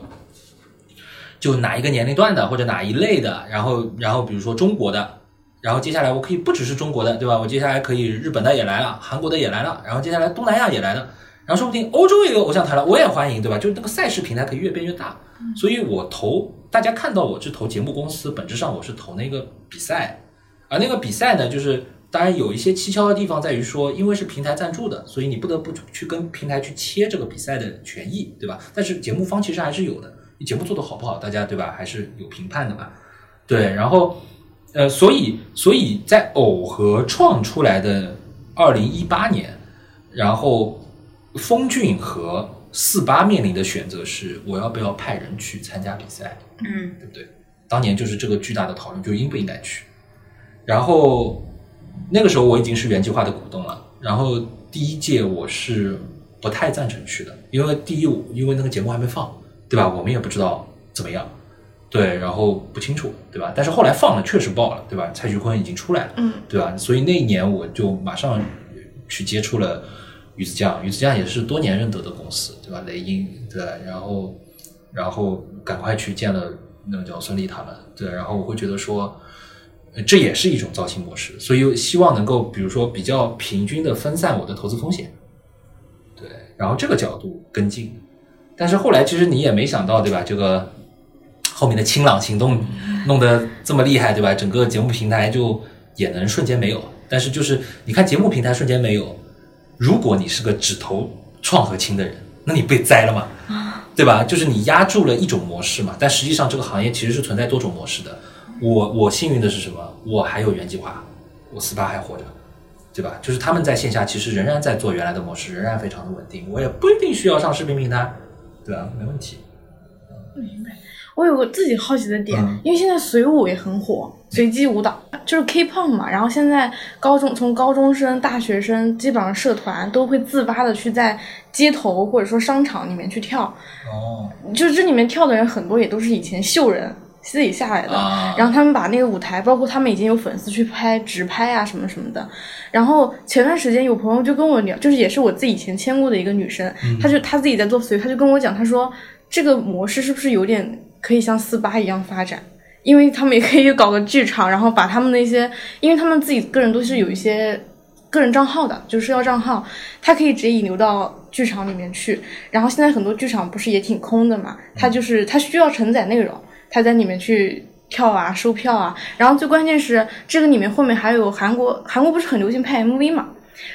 就哪一个年龄段的或者哪一类的，然后然后比如说中国的，然后接下来我可以不只是中国的，对吧？我接下来可以日本的也来了，韩国的也来了，然后接下来东南亚也来了，然后说不定欧洲也有偶像团了，我也欢迎，对吧？就那个赛事平台可以越变越大。所以我投大家看到我是投节目公司，本质上我是投那个比赛，而那个比赛呢，就是当然有一些蹊跷的地方在于说，因为是平台赞助的，所以你不得不去跟平台去切这个比赛的权益，对吧？但是节目方其实还是有的，你节目做的好不好，大家对吧？还是有评判的嘛。对，然后呃，所以所以在偶合创出来的二零一八年，然后风骏和四八面临的选择是，我要不要派人去参加比赛？嗯对不对？当年就是这个巨大的讨论，就应不应该去。然后那个时候我已经是原计划的股东了，然后第一届我是不太赞成去的，因为第一，因为那个节目还没放，对吧？我们也不知道怎么样，对，然后不清楚，对吧？但是后来放了，确实爆了，对吧？蔡徐坤已经出来了，嗯，对吧？所以那一年我就马上去接触了鱼子酱，鱼子酱也是多年认得的公司，对吧？雷音，对，然后然后赶快去见了那个叫孙俪他们，对，然后我会觉得说，呃这也是一种造星模式，所以希望能够比如说比较平均的分散我的投资风险，对，然后这个角度跟进，但是后来其实你也没想到，对吧？这个后面的清朗行动弄得这么厉害，对吧？整个节目平台就也能瞬间没有，但是就是你看节目平台瞬间没有，如果你是个只投创和清的人，那你被栽了嘛？对吧？就是你压住了一种模式嘛，但实际上这个行业其实是存在多种模式的。我我幸运的是什么？我还有原计划，我四八还活着，对吧？就是他们在线下其实仍然在做原来的模式，仍然非常的稳定。我也不一定需要上视频平台，对吧？没问题。我有个自己好奇的点，嗯因为现在随舞也很火，随机舞蹈就是 K-pop 嘛。然后现在高中从高中生、大学生，基本上社团都会自发的去在街头或者说商场里面去跳。哦，就这里面跳的人很多也都是以前秀人自己下来的，啊然后他们把那个舞台，包括他们已经有粉丝去拍直拍啊什么什么的。然后前段时间有朋友就跟我聊，就是也是我自己以前签过的一个女生，她就她自己在做随，她就跟我讲，她说这个模式是不是有点可以像四八一样发展？因为他们也可以搞个剧场，然后把他们那些，因为他们自己个人都是有一些个人账号的，就是社交账号，他可以直接引流到剧场里面去。然后现在很多剧场不是也挺空的嘛，他就是他需要承载内容，他在里面去跳啊、收票啊。然后最关键是这个里面后面还有韩国，韩国不是很流行拍 MV 嘛？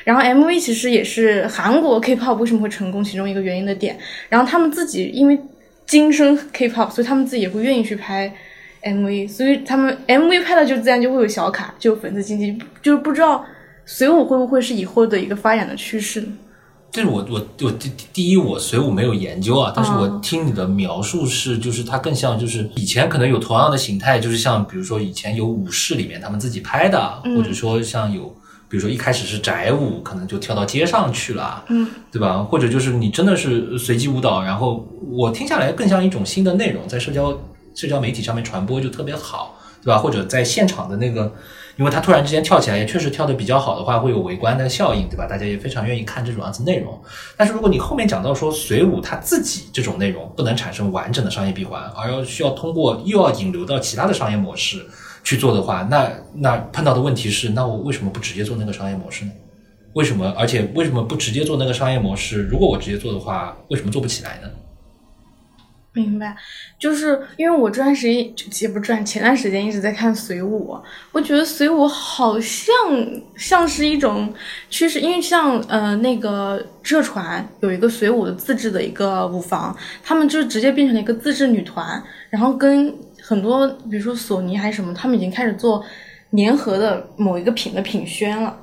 然后 MV 其实也是韩国 K-pop 为什么会成功其中一个原因的点。然后他们自己因为今生 K-pop，所以他们自己也会愿意去拍 MV，所以他们 MV 拍了就自然就会有小卡，就有粉丝经济，就是不知道随舞会不会是以后的一个发展的趋势呢？这是我我我第第一我随舞没有研究啊，但是我哦听你的描述是，就是它更像就是以前可能有同样的形态，就是像比如说以前有舞室里面他们自己拍的，嗯或者说像有比如说一开始是宅舞，可能就跳到街上去了，嗯，对吧？或者就是你真的是随机舞蹈，然后我听下来更像一种新的内容，在社交社交媒体上面传播就特别好，对吧？或者在现场的那个，因为他突然之间跳起来，也确实跳得比较好的话，会有围观的效应，对吧？大家也非常愿意看这种样子内容。但是如果你后面讲到说随舞它自己这种内容不能产生完整的商业闭环，而要需要通过又要引流到其他的商业模式去做的话，那那碰到的问题是，那我为什么不直接做那个商业模式呢？为什么？而且为什么不直接做那个商业模式？如果我直接做的话，为什么做不起来呢？明白，就是因为我这段时间也不赚前段时间一直在看随舞，我觉得随舞好像像是一种趋势，因为像呃那个浙传有一个随舞的自制的一个舞房，他们就直接变成了一个自制女团，然后跟很多比如说索尼还是什么，他们已经开始做联合的某一个品的品宣了。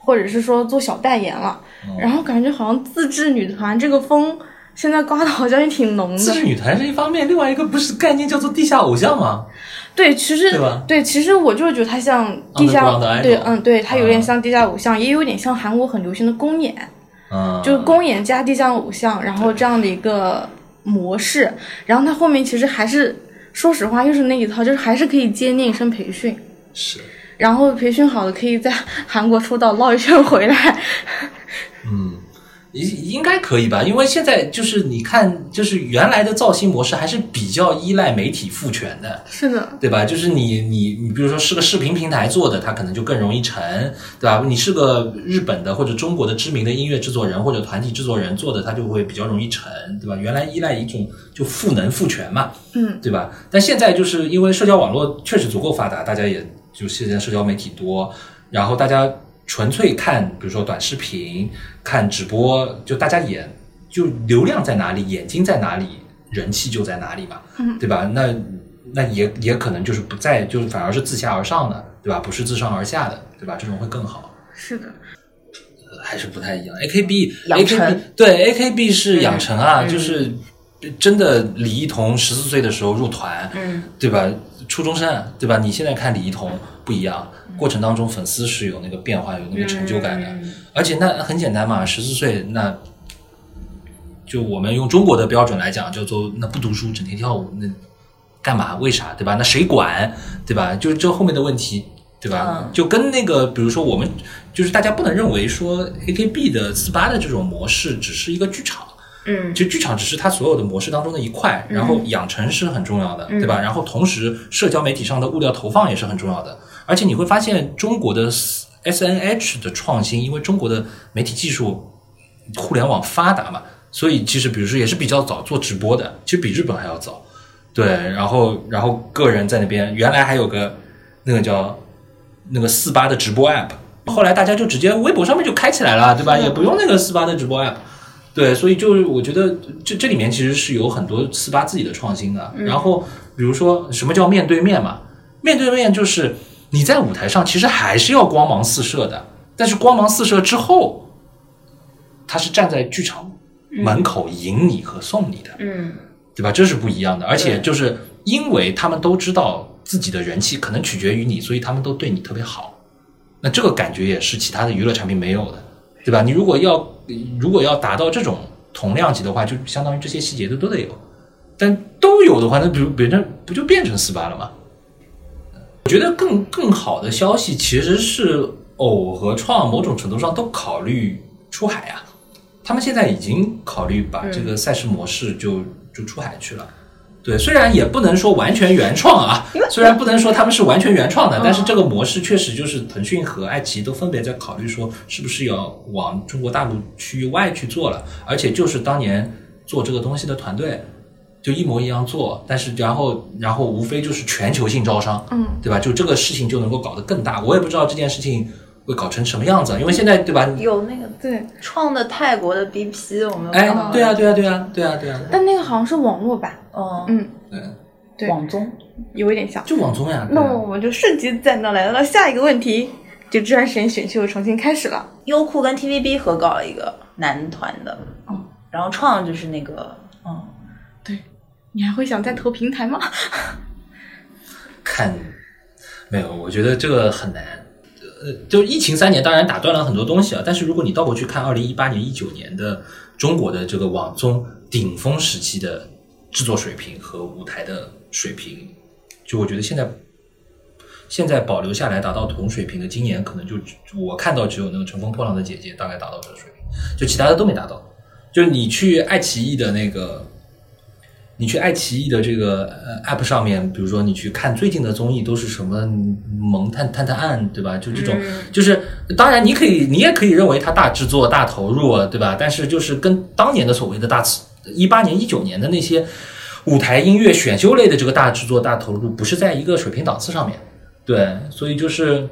或者是说做小代言了，然后感觉好像自制女团这个风现在刮的好像也挺浓的。自制女团是一方面，另外一个不是概念叫做地下偶像吗？对，其实对吧其实我就是觉得它像地下对，嗯，对，它有点啊像地下偶像，也有点像韩国很流行的公演，嗯，就是公演加地下偶像，然后这样的一个模式。然后它后面其实还是，说实话，又是那一套，就是还是可以接练声培训，是，然后培训好了可以在韩国出道捞一圈回来。嗯，应应该可以吧？因为现在就是你看，就是原来的造星模式还是比较依赖媒体赋权的，是的，对吧？就是你你你，比如说是个视频平台做的，它可能就更容易成，对吧？你是个日本的或者中国的知名的音乐制作人或者团体制作人做的，它就会比较容易成，对吧？原来依赖一种就赋能赋权嘛，嗯，对吧？但现在就是因为社交网络确实足够发达，大家也就现在社交媒体多，然后大家纯粹看，比如说短视频、看直播，就大家也就流量在哪里，眼睛在哪里，人气就在哪里嘛，嗯对吧？那那也也可能就是不在，就是反而是自下而上的，对吧？不是自上而下的，对吧？这种会更好。是的，还是不太一样。，AKB，AKB 对 A K B 是养成啊，嗯就是真的李一桐十四岁的时候入团，嗯，对吧？初中生，对吧？你现在看李一桐不一样，过程当中粉丝是有那个变化，有那个成就感的，嗯而且那很简单嘛，十四岁那。就我们用中国的标准来讲，叫做那不读书，整天跳舞，那干嘛？为啥？对吧？那谁管？对吧？就是这后面的问题，对吧？嗯就跟那个，比如说我们，就是大家不能认为说 A K B 的四八的这种模式只是一个剧场，嗯就剧场只是它所有的模式当中的一块，然后养成是很重要的，对吧？然后同时社交媒体上的物料投放也是很重要的，而且你会发现中国的 S N H 的创新，因为中国的媒体技术互联网发达嘛，所以其实比如说也是比较早做直播的，其实比日本还要早。对，然后然后个人在那边，原来还有个那个叫那个四八的直播 app，后来大家就直接微博上面就开起来了，对吧？也不用那个四八的直播 app。对，所以就是我觉得这这里面其实是有很多四八自己的创新的。然后比如说什么叫面对面嘛？面对面就是你在舞台上其实还是要光芒四射的，但是光芒四射之后，他是站在剧场门口迎你和送你的。嗯对吧？这是不一样的，而且就是因为他们都知道自己的人气可能取决于你，所以他们都对你特别好。那这个感觉也是其他的娱乐产品没有的，对吧？你如果要如果要达到这种同量级的话，就相当于这些细节都都得有。但都有的话，那比如别人不就变成四八了吗？我觉得更更好的消息其实是偶和创某种程度上都考虑出海啊，他们现在已经考虑把这个赛事模式就就出海去了。对，虽然也不能说完全原创啊，虽然不能说他们是完全原创的，但是这个模式确实就是腾讯和爱奇艺都分别在考虑说，是不是要往中国大陆区域外去做了，而且就是当年做这个东西的团队。就一模一样做，但是然后然后无非就是全球性招商，嗯，对吧？就这个事情就能够搞得更大。我也不知道这件事情会搞成什么样子，因为现在对吧？有那个对，创的泰国的 BP，我们哎，对啊，对啊，对啊，对啊，对啊，但那个好像是网络版，嗯，嗯，嗯，对网综有一点像。就网综呀。对那啊我们就瞬间再到来到了下一个问题，就这段时间选秀重新开始了。优酷跟 TVB 合搞了一个男团的，嗯，然后创就是那个，嗯，对，你还会想再投平台吗？看没有，我觉得这个很难。呃，就疫情三年，当然打断了很多东西啊。但是如果你倒过去看二零一八年、一九年的中国的这个网综顶峰时期的制作水平和舞台的水平，就我觉得现在现在保留下来达到同水平的，今年可能就我看到只有那个《乘风破浪的姐姐》大概达到这个水平，就其他的都没达到。就是你去爱奇艺的那个你去爱奇艺的这个呃 App 上面，比如说你去看最近的综艺都是什么萌探探探案，对吧？就这种，就是当然你可以，你也可以认为它大制作、大投入，对吧？但是就是跟当年的所谓的大一八年、一九年的那些舞台音乐选秀类的这个大制作、大投入，不是在一个水平档次上面。对，所以就是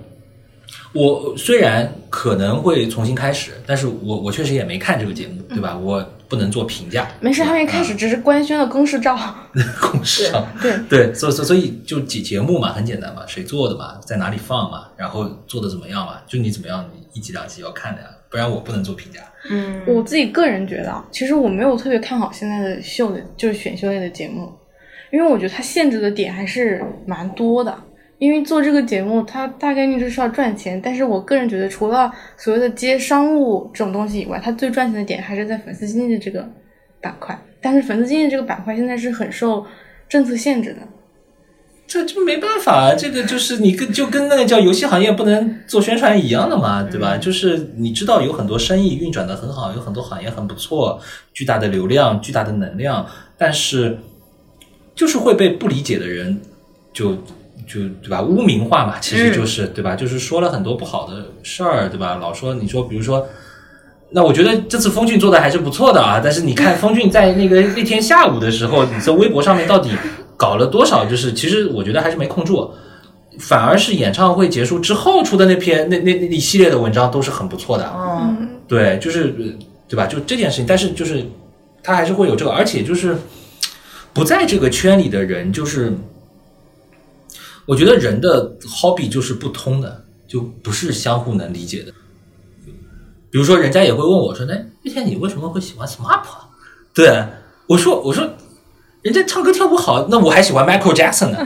我虽然可能会重新开始，但是我我确实也没看这个节目，对吧？我不能做评价。没事，他们一开始，只是官宣了公示照。公示照，对对，所以所以所以就节节目嘛，很简单嘛，谁做的嘛，在哪里放嘛，然后做的怎么样嘛，就你怎么样，你一集两集要看的呀，不然我不能做评价。嗯，我自己个人觉得，啊，其实我没有特别看好现在的秀的，就是选秀类的节目，因为我觉得它限制的点还是蛮多的。因为做这个节目，它大概率就是要赚钱，但是我个人觉得，除了所谓的接商务这种东西以外，它最赚钱的点还是在粉丝经济这个板块。但是粉丝经济这个板块现在是很受政策限制的，这就没办法，这个就是你跟就跟那个叫游戏行业不能做宣传一样的嘛，对吧？就是你知道有很多生意运转的很好，有很多行业很不错，巨大的流量、巨大的能量，但是就是会被不理解的人就就对吧污名化嘛，其实就是、对吧？就是说了很多不好的事儿，对吧？老说你说比如说。那我觉得这次风俊做的还是不错的啊，但是你看风俊在那个那天下午的时候，你在微博上面到底搞了多少？就是其实我觉得还是没控住，反而是演唱会结束之后出的那篇那那那一系列的文章都是很不错的。嗯，对，就是呃对吧？就这件事情，但是就是他还是会有这个，而且就是不在这个圈里的人，就是我觉得人的 hobby 就是不通的，就不是相互能理解的。比如说，人家也会问我说：“那玉天，你为什么会喜欢 SMAP？” 啊对我说：“我说，人家唱歌跳舞好，那我还喜欢 Michael Jackson 呢。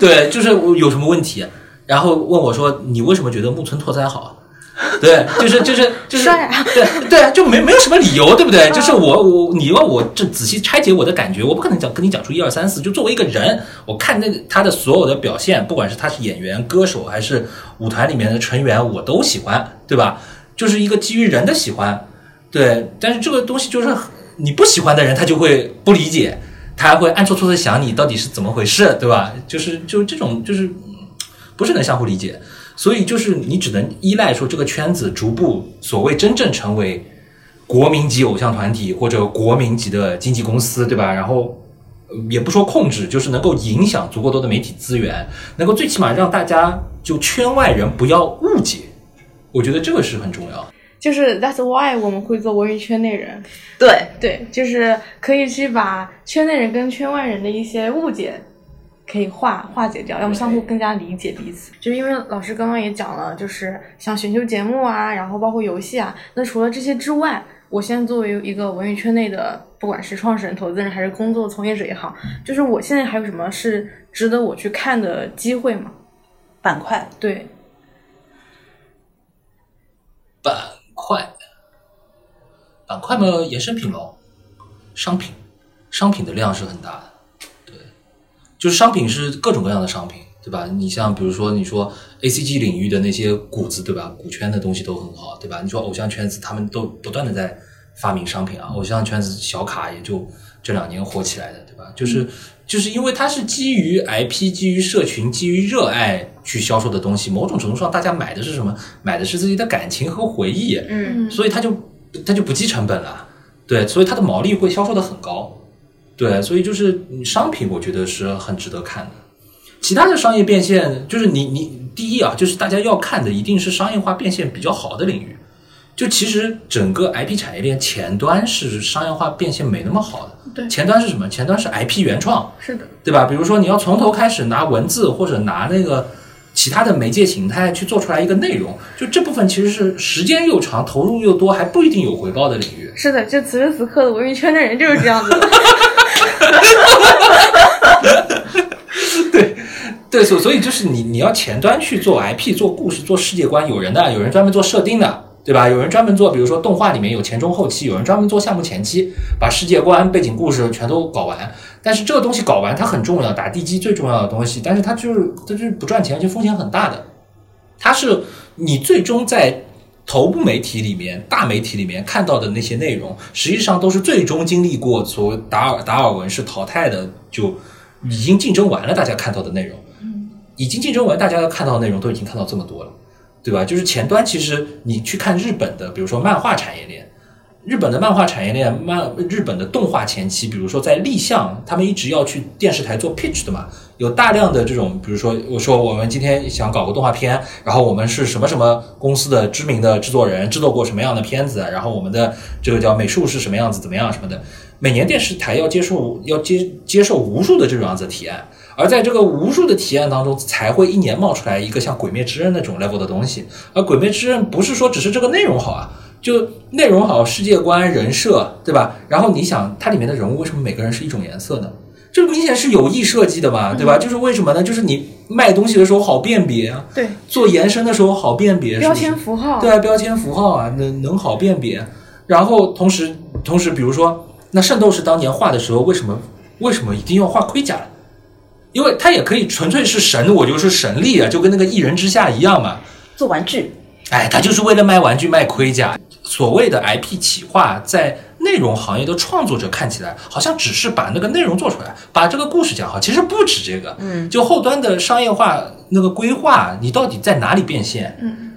对，就是有什么问题？然后问我说：“你为什么觉得木村拓哉好？” 对，就是就是就是 对对，就没没有什么理由，对不对？就是我我你要我这仔细拆解我的感觉，我不可能讲跟你讲出一二三四。就作为一个人，我看那个他的所有的表现，不管是他是演员、歌手还是舞团里面的成员，我都喜欢，对吧？就是一个基于人的喜欢，对。但是这个东西就是你不喜欢的人，他就会不理解，他还会暗戳戳的想你到底是怎么回事，对吧？就是就这种就是嗯不是能相互理解。所以就是你只能依赖说这个圈子逐步所谓真正成为国民级偶像团体或者国民级的经纪公司，对吧？然后呃也不说控制，就是能够影响足够多的媒体资源，能够最起码让大家就圈外人不要误解，我觉得这个是很重要。就是 That's why 我们会做文娱圈内人，对，对，就是可以去把圈内人跟圈外人的一些误解可以化化解掉，要么相互更加理解彼此。就是因为老师刚刚也讲了，就是像选秀节目啊，然后包括游戏啊，那除了这些之外，我现在作为一个文娱圈内的，不管是创始人、投资人还是工作从业者也好，就是我现在还有什么是值得我去看的机会吗？板块，对，板块，板块嘛，衍生品咯，商品，商品的量是很大的，对，就是商品是各种各样的商品，对吧？你像比如说你说 A C G 领域的那些股子，对吧？股圈的东西都很好，对吧？你说偶像圈子，他们都不断的在发明商品啊，偶像圈子小卡也就这两年火起来的，对吧？就是就是因为它是基于 IP、基于社群、基于热爱去销售的东西，某种程度上大家买的是什么？买的是自己的感情和回忆，嗯，所以它就它就不计成本了，对，所以它的毛利会销售的很高，对，所以就是嗯商品，我觉得是很值得看的。其他的商业变现，就是你你第一啊，就是大家要看的一定是商业化变现比较好的领域。就其实整个 IP 产业链前端是商业化变现没那么好的，对前端是什么？前端是 IP 原创，是的，对吧？比如说你要从头开始拿文字或者拿那个其他的媒介形态去做出来一个内容，就这部分其实是时间又长、投入又多，还不一定有回报的领域。是的，就此时此刻的文娱圈的人就是这样子的。对对，所所以就是你你要前端去做 IP、做故事、做世界观，有人的，有人专门做设定的，对吧？有人专门做，比如说动画里面有前中后期，有人专门做项目前期，把世界观、背景故事全都搞完。但是这个东西搞完它很重要，打地基最重要的东西，但是它就是它就是不赚钱，而且风险很大的。它是你最终在头部媒体里面、大媒体里面看到的那些内容，实际上都是最终经历过所谓达尔达尔文是淘汰的，就已经竞争完了大家看到的内容。已经竞争完，大家看到的内容都已经看到这么多了，对吧？就是前端，其实你去看日本的，比如说漫画产业链，日本的漫画产业链，漫日本的动画前期，比如说在立项，他们一直要去电视台做 pitch 的嘛，有大量的这种，比如说我说我们今天想搞个动画片，然后我们是什么什么公司的知名的制作人，制作过什么样的片子，然后我们的这个叫美术是什么样子，怎么样什么的，每年电视台要接受要接接受无数的这种样子的提案。而在这个无数的提案当中，才会一年冒出来一个像《鬼灭之刃》那种 level 的东西。而《鬼灭之刃》不是说只是这个内容好啊，就内容好、世界观、人设，对吧？然后你想，它里面的人物为什么每个人是一种颜色呢？这明显是有意设计的嘛，对吧？就是为什么呢？就是你卖东西的时候好辨别啊，对，做延伸的时候好辨别，标签符号，对啊，标签符号啊，能能好辨别。然后同时同时，比如说，那圣斗士当年画的时候，为什么为什么一定要画盔甲？因为它也可以纯粹是神，我就是神力啊，就跟那个一人之下一样嘛。做玩具，哎，他就是为了卖玩具卖盔甲。所谓的 IP 企划，在内容行业的创作者看起来，好像只是把那个内容做出来，把这个故事讲好。其实不止这个，嗯，就后端的商业化那个规划，你到底在哪里变现？嗯，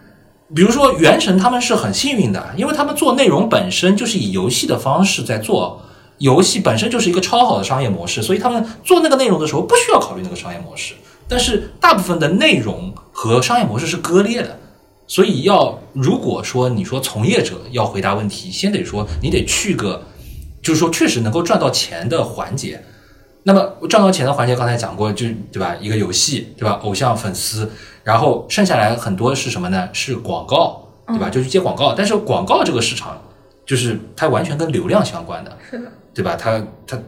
比如说《原神》，他们是很幸运的，因为他们做内容本身就是以游戏的方式在做，游戏本身就是一个超好的商业模式，所以他们做那个内容的时候不需要考虑那个商业模式。但是大部分的内容和商业模式是割裂的。所以要如果说你说从业者要回答问题，先得说你得去个，就是说确实能够赚到钱的环节。那么赚到钱的环节刚才讲过，就对吧？一个游戏对吧？偶像粉丝，然后剩下来很多是什么呢？是广告对吧？就去接广告。但是广告这个市场就是它完全跟流量相关的，是的，对吧？它它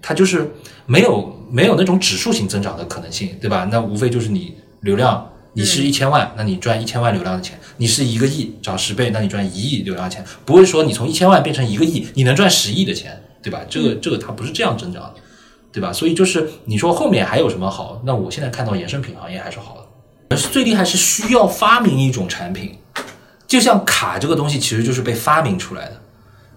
它就是没有没有那种指数型增长的可能性，对吧？那无非就是你流量。你是一千万，那你赚一千万流量的钱；你是一个亿，涨十倍，那你赚一亿流量钱。不会说你从一千万变成一个亿，你能赚十亿的钱，对吧？这个这个它不是这样增长的，对吧？所以就是你说后面还有什么好？那我现在看到衍生品行业还是好的。而是最厉害是需要发明一种产品，就像卡这个东西其实就是被发明出来的，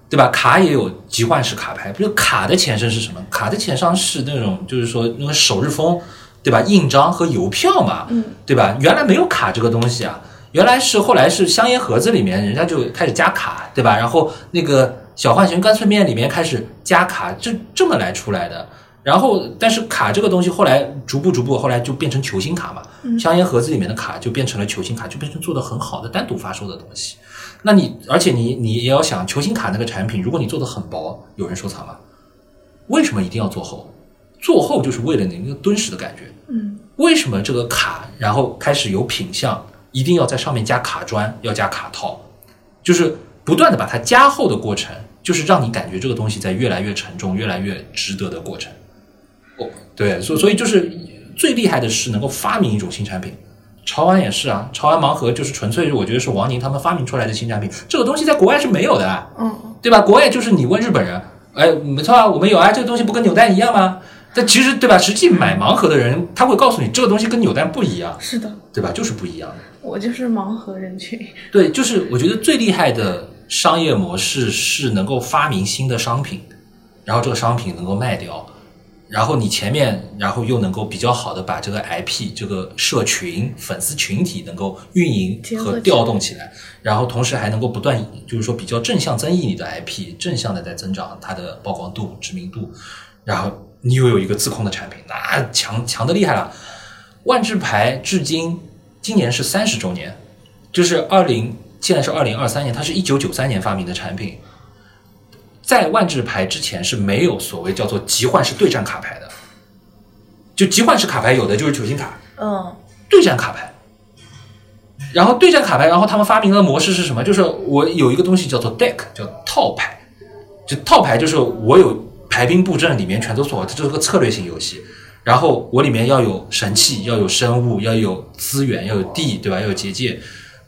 对吧？卡也有集换式卡牌，不是卡的前身是什么？卡的前身是那种就是说那个首日封。对吧？印章和邮票嘛，嗯，对吧？原来没有卡这个东西啊，原来是后来是香烟盒子里面人家就开始加卡，对吧？然后那个小浣熊干脆面里面开始加卡，就这么来出来的。然后，但是卡这个东西后来逐步逐步，后来就变成球星卡嘛，香烟盒子里面的卡就变成了球星卡，就变成做的很好的单独发售的东西。那你而且你你也要想球星卡那个产品，如果你做的很薄，有人收藏吗？为什么一定要做厚？做厚就是为了你那个敦实的感觉。嗯，为什么这个卡然后开始有品相，一定要在上面加卡砖，要加卡套，就是不断的把它加厚的过程，就是让你感觉这个东西在越来越沉重、越来越值得的过程。哦，对，所所以就是最厉害的是能够发明一种新产品。潮玩也是啊，潮玩盲盒就是纯粹我觉得是王宁他们发明出来的新产品，这个东西在国外是没有的，嗯，对吧？国外就是你问日本人，哎，没错啊，我们有啊，这个东西不跟扭蛋一样吗？但其实对吧？实际买盲盒的人他会告诉你，这个东西跟扭蛋不一样，是的，对吧？就是不一样的。我就是盲盒人群。对，就是我觉得最厉害的商业模式是能够发明新的商品，然后这个商品能够卖掉，然后你前面然后又能够比较好的把这个 IP 这个社群粉丝群体能够运营和调动起来，然后同时还能够不断就是说比较正向增益你的 IP，正向的在增长它的曝光度、知名度，然后。你又有一个自控的产品，那强强的厉害了。万智牌至今今年是三十周年，就是二零现在是二零二三年，它是一九九三年发明的产品。在万智牌之前是没有所谓叫做集换式对战卡牌的，就集换式卡牌有的就是球星卡，嗯，对战卡牌。然后对战卡牌，然后他们发明的模式是什么？就是我有一个东西叫做 deck，叫套牌，就套牌就是我有。排兵布阵里面全都锁，它就是个策略性游戏。然后我里面要有神器，要有生物，要有资源，要有地，对吧？要有结界。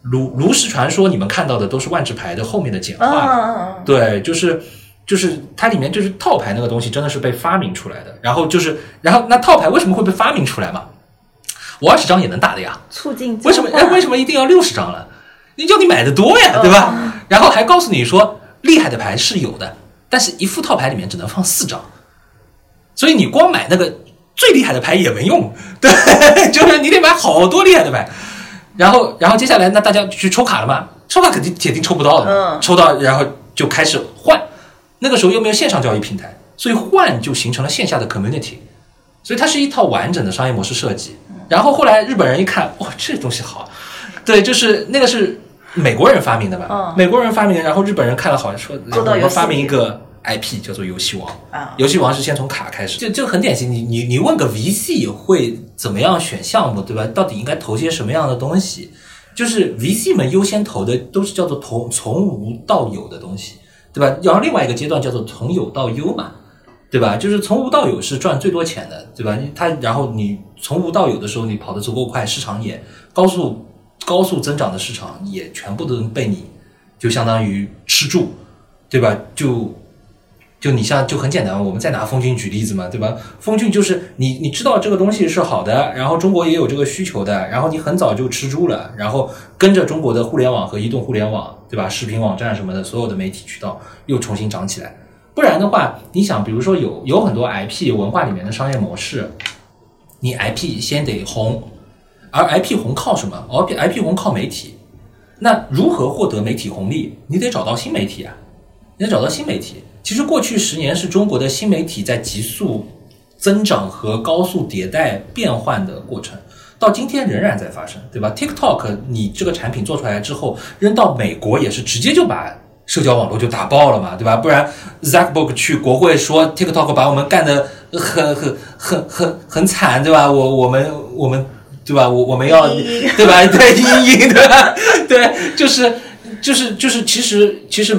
炉炉石传说，你们看到的都是万智牌的后面的简化。对，就是就是它里面就是套牌那个东西，真的是被发明出来的。然后就是，然后那套牌为什么会被发明出来嘛？我二十张也能打的呀。促进为什么？哎，为什么一定要六十张了？你叫你买的多呀，对吧？然后还告诉你说，厉害的牌是有的。但是，一副套牌里面只能放四张，所以你光买那个最厉害的牌也没用。对，就是你得买好多厉害的牌。然后，然后接下来，那大家去抽卡了嘛？抽卡肯定铁定抽不到的。嗯。抽到，然后就开始换。那个时候又没有线上交易平台，所以换就形成了线下的 community。所以它是一套完整的商业模式设计。然后后来日本人一看，哇，这东西好。对，就是那个是。美国人发明的吧？美国人发明，然后日本人看了好像说，我们发明一个 IP 叫做游戏王。啊，游戏王是先从卡开始，就就很典型。你你你问个 VC 会怎么样选项目，对吧？到底应该投些什么样的东西？就是 VC 们优先投的都是叫做从从无到有的东西，对吧？然后另外一个阶段叫做从有到优嘛，对吧？就是从无到有是赚最多钱的，对吧？他然后你从无到有的时候，你跑得足够快，市场也高速。高速增长的市场也全部都能被你，就相当于吃住，对吧？就就你像就很简单，我们再拿风骏举例子嘛，对吧？风骏就是你你知道这个东西是好的，然后中国也有这个需求的，然后你很早就吃住了，然后跟着中国的互联网和移动互联网，对吧？视频网站什么的，所有的媒体渠道又重新涨起来。不然的话，你想，比如说有有很多 IP 文化里面的商业模式，你 IP 先得红，而 IP 红靠什么？IP IP 红靠媒体。那如何获得媒体红利？你得找到新媒体啊，你得找到新媒体。其实过去十年是中国的新媒体在急速增长和高速迭代变换的过程，到今天仍然在发生，对吧？TikTok 你这个产品做出来之后，扔到美国也是直接就把社交网络就打爆了嘛，对吧？不然 Zack Book 去国会说 TikTok 把我们干得很很很很很惨，对吧？我我们我们对吧？我我们要 对吧？对阴影对吧？对，就是就是就是，其实其实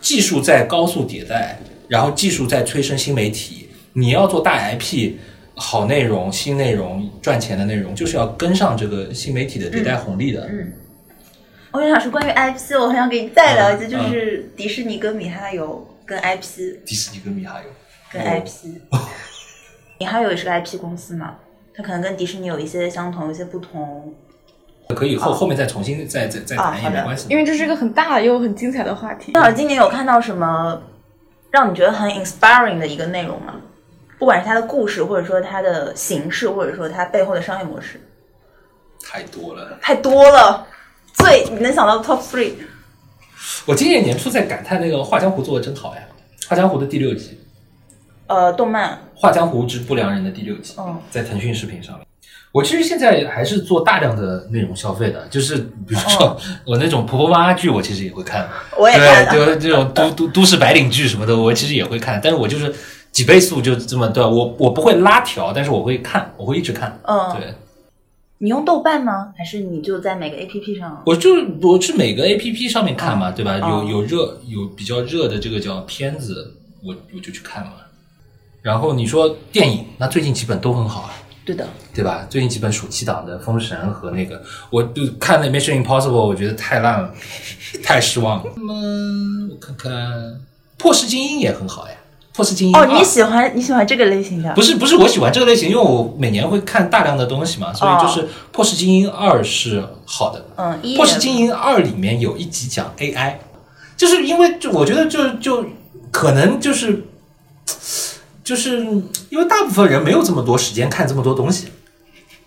技术在高速迭代，然后技术在催生新媒体。你要做大 IP，好内容、新内容、赚钱的内容，就是要跟上这个新媒体的迭代红利的。嗯，我很想说关于 IP，我很想给你再聊一次，嗯就是迪士尼跟米哈游跟 IP 迪士尼跟米哈游，跟 IP，米哈游也是个 IP 公司嘛，它可能跟迪士尼有一些相同，有一些不同。可以后后面再重新再再再谈也没关系。因为这是一个很大又很精彩的话题。正好今年有看到什么让你觉得很 inspiring 的一个内容吗？不管是它的故事，或者说它的形式，或者说它背后的商业模式，太多了。太多了。最你能想到 top three？我今年年初在感叹那个《画江湖》做的真好呀，《画江湖》的第六集，呃，动漫，《画江湖之不良人》的第六集，嗯在腾讯视频上面。我其实现在还是做大量的内容消费的，就是比如说我那种婆婆妈妈剧，我其实也会看，哦我也对，就是这种都都都市白领剧什么的，我其实也会看，但是我就是几倍速就这么对，我我不会拉条，但是我会看，我会一直看，嗯对，你用豆瓣吗？还是你就在每个 APP 上？我就我是每个 A P P 上面看嘛，对吧？有哦有热有比较热的这个叫片子，我我就去看嘛。然后你说电影，那最近几本都很好啊，对的，对吧？最近几本暑期档的《封神》和那个，我就看那《Mission Impossible》，我觉得太烂了，太失望了。那么我看看《破世精英》也很好呀，《破世精英哦，你喜欢你喜欢这个类型的？不是不是我喜欢这个类型，因为我每年会看大量的东西嘛，所以就是《破世精英二》是好的。嗯，《破世精英二》里面有一集讲 AI，就是因为就我觉得就就可能就是就是因为大部分人没有这么多时间看这么多东西，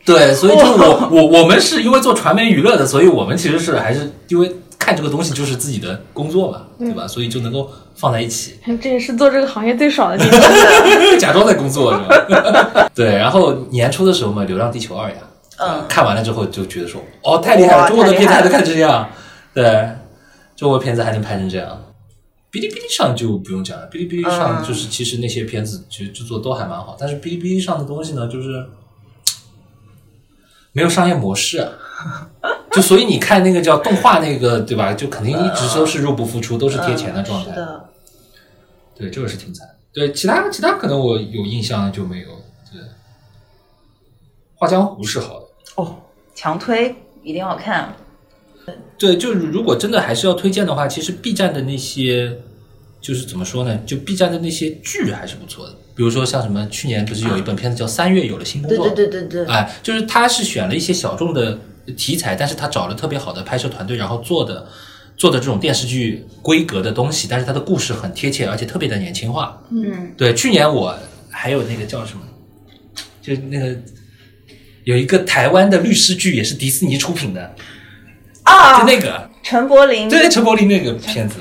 对，所以就我我我们是因为做传媒娱乐的，所以我们其实是还是因为看这个东西就是自己的工作嘛，对吧？所以就能够放在一起。这也是做这个行业最爽的 地方。假装在工作是吧？对，然后年初的时候嘛，《流浪地球二》呀，嗯看完了之后就觉得说，哦，太厉害了，中国的片子还能看成这样，对，中国片子还能拍成这样。哔哩哔哩上就不用讲了，哔哩哔哩上嗯就是其实那些片子其实制作都还蛮好，但是哔哩哔哩上的东西呢，就是没有商业模式啊。就所以你看那个叫动画那个，对吧？就肯定一直都是入不敷出，都是贴钱的状态。对，这个是挺惨。对，其他其他可能我有印象就没有。对，《画江湖》是好的。哦，强推一定要看。对，就是如果真的还是要推荐的话，其实 B 站的那些，就是怎么说呢？就 B 站的那些剧还是不错的。比如说像什么，去年不是有一本片子叫《三月有了新工对作》？对对对对，哎，就是他是选了一些小众的题材，但是他找了特别好的拍摄团队，然后做的做的这种电视剧规格的东西，但是他的故事很贴切，而且特别的年轻化。嗯，对，去年我还有那个叫什么，就那个有一个台湾的律师剧，也是迪士尼出品的，啊就，那个。陈柏霖，对陈柏霖那个片子，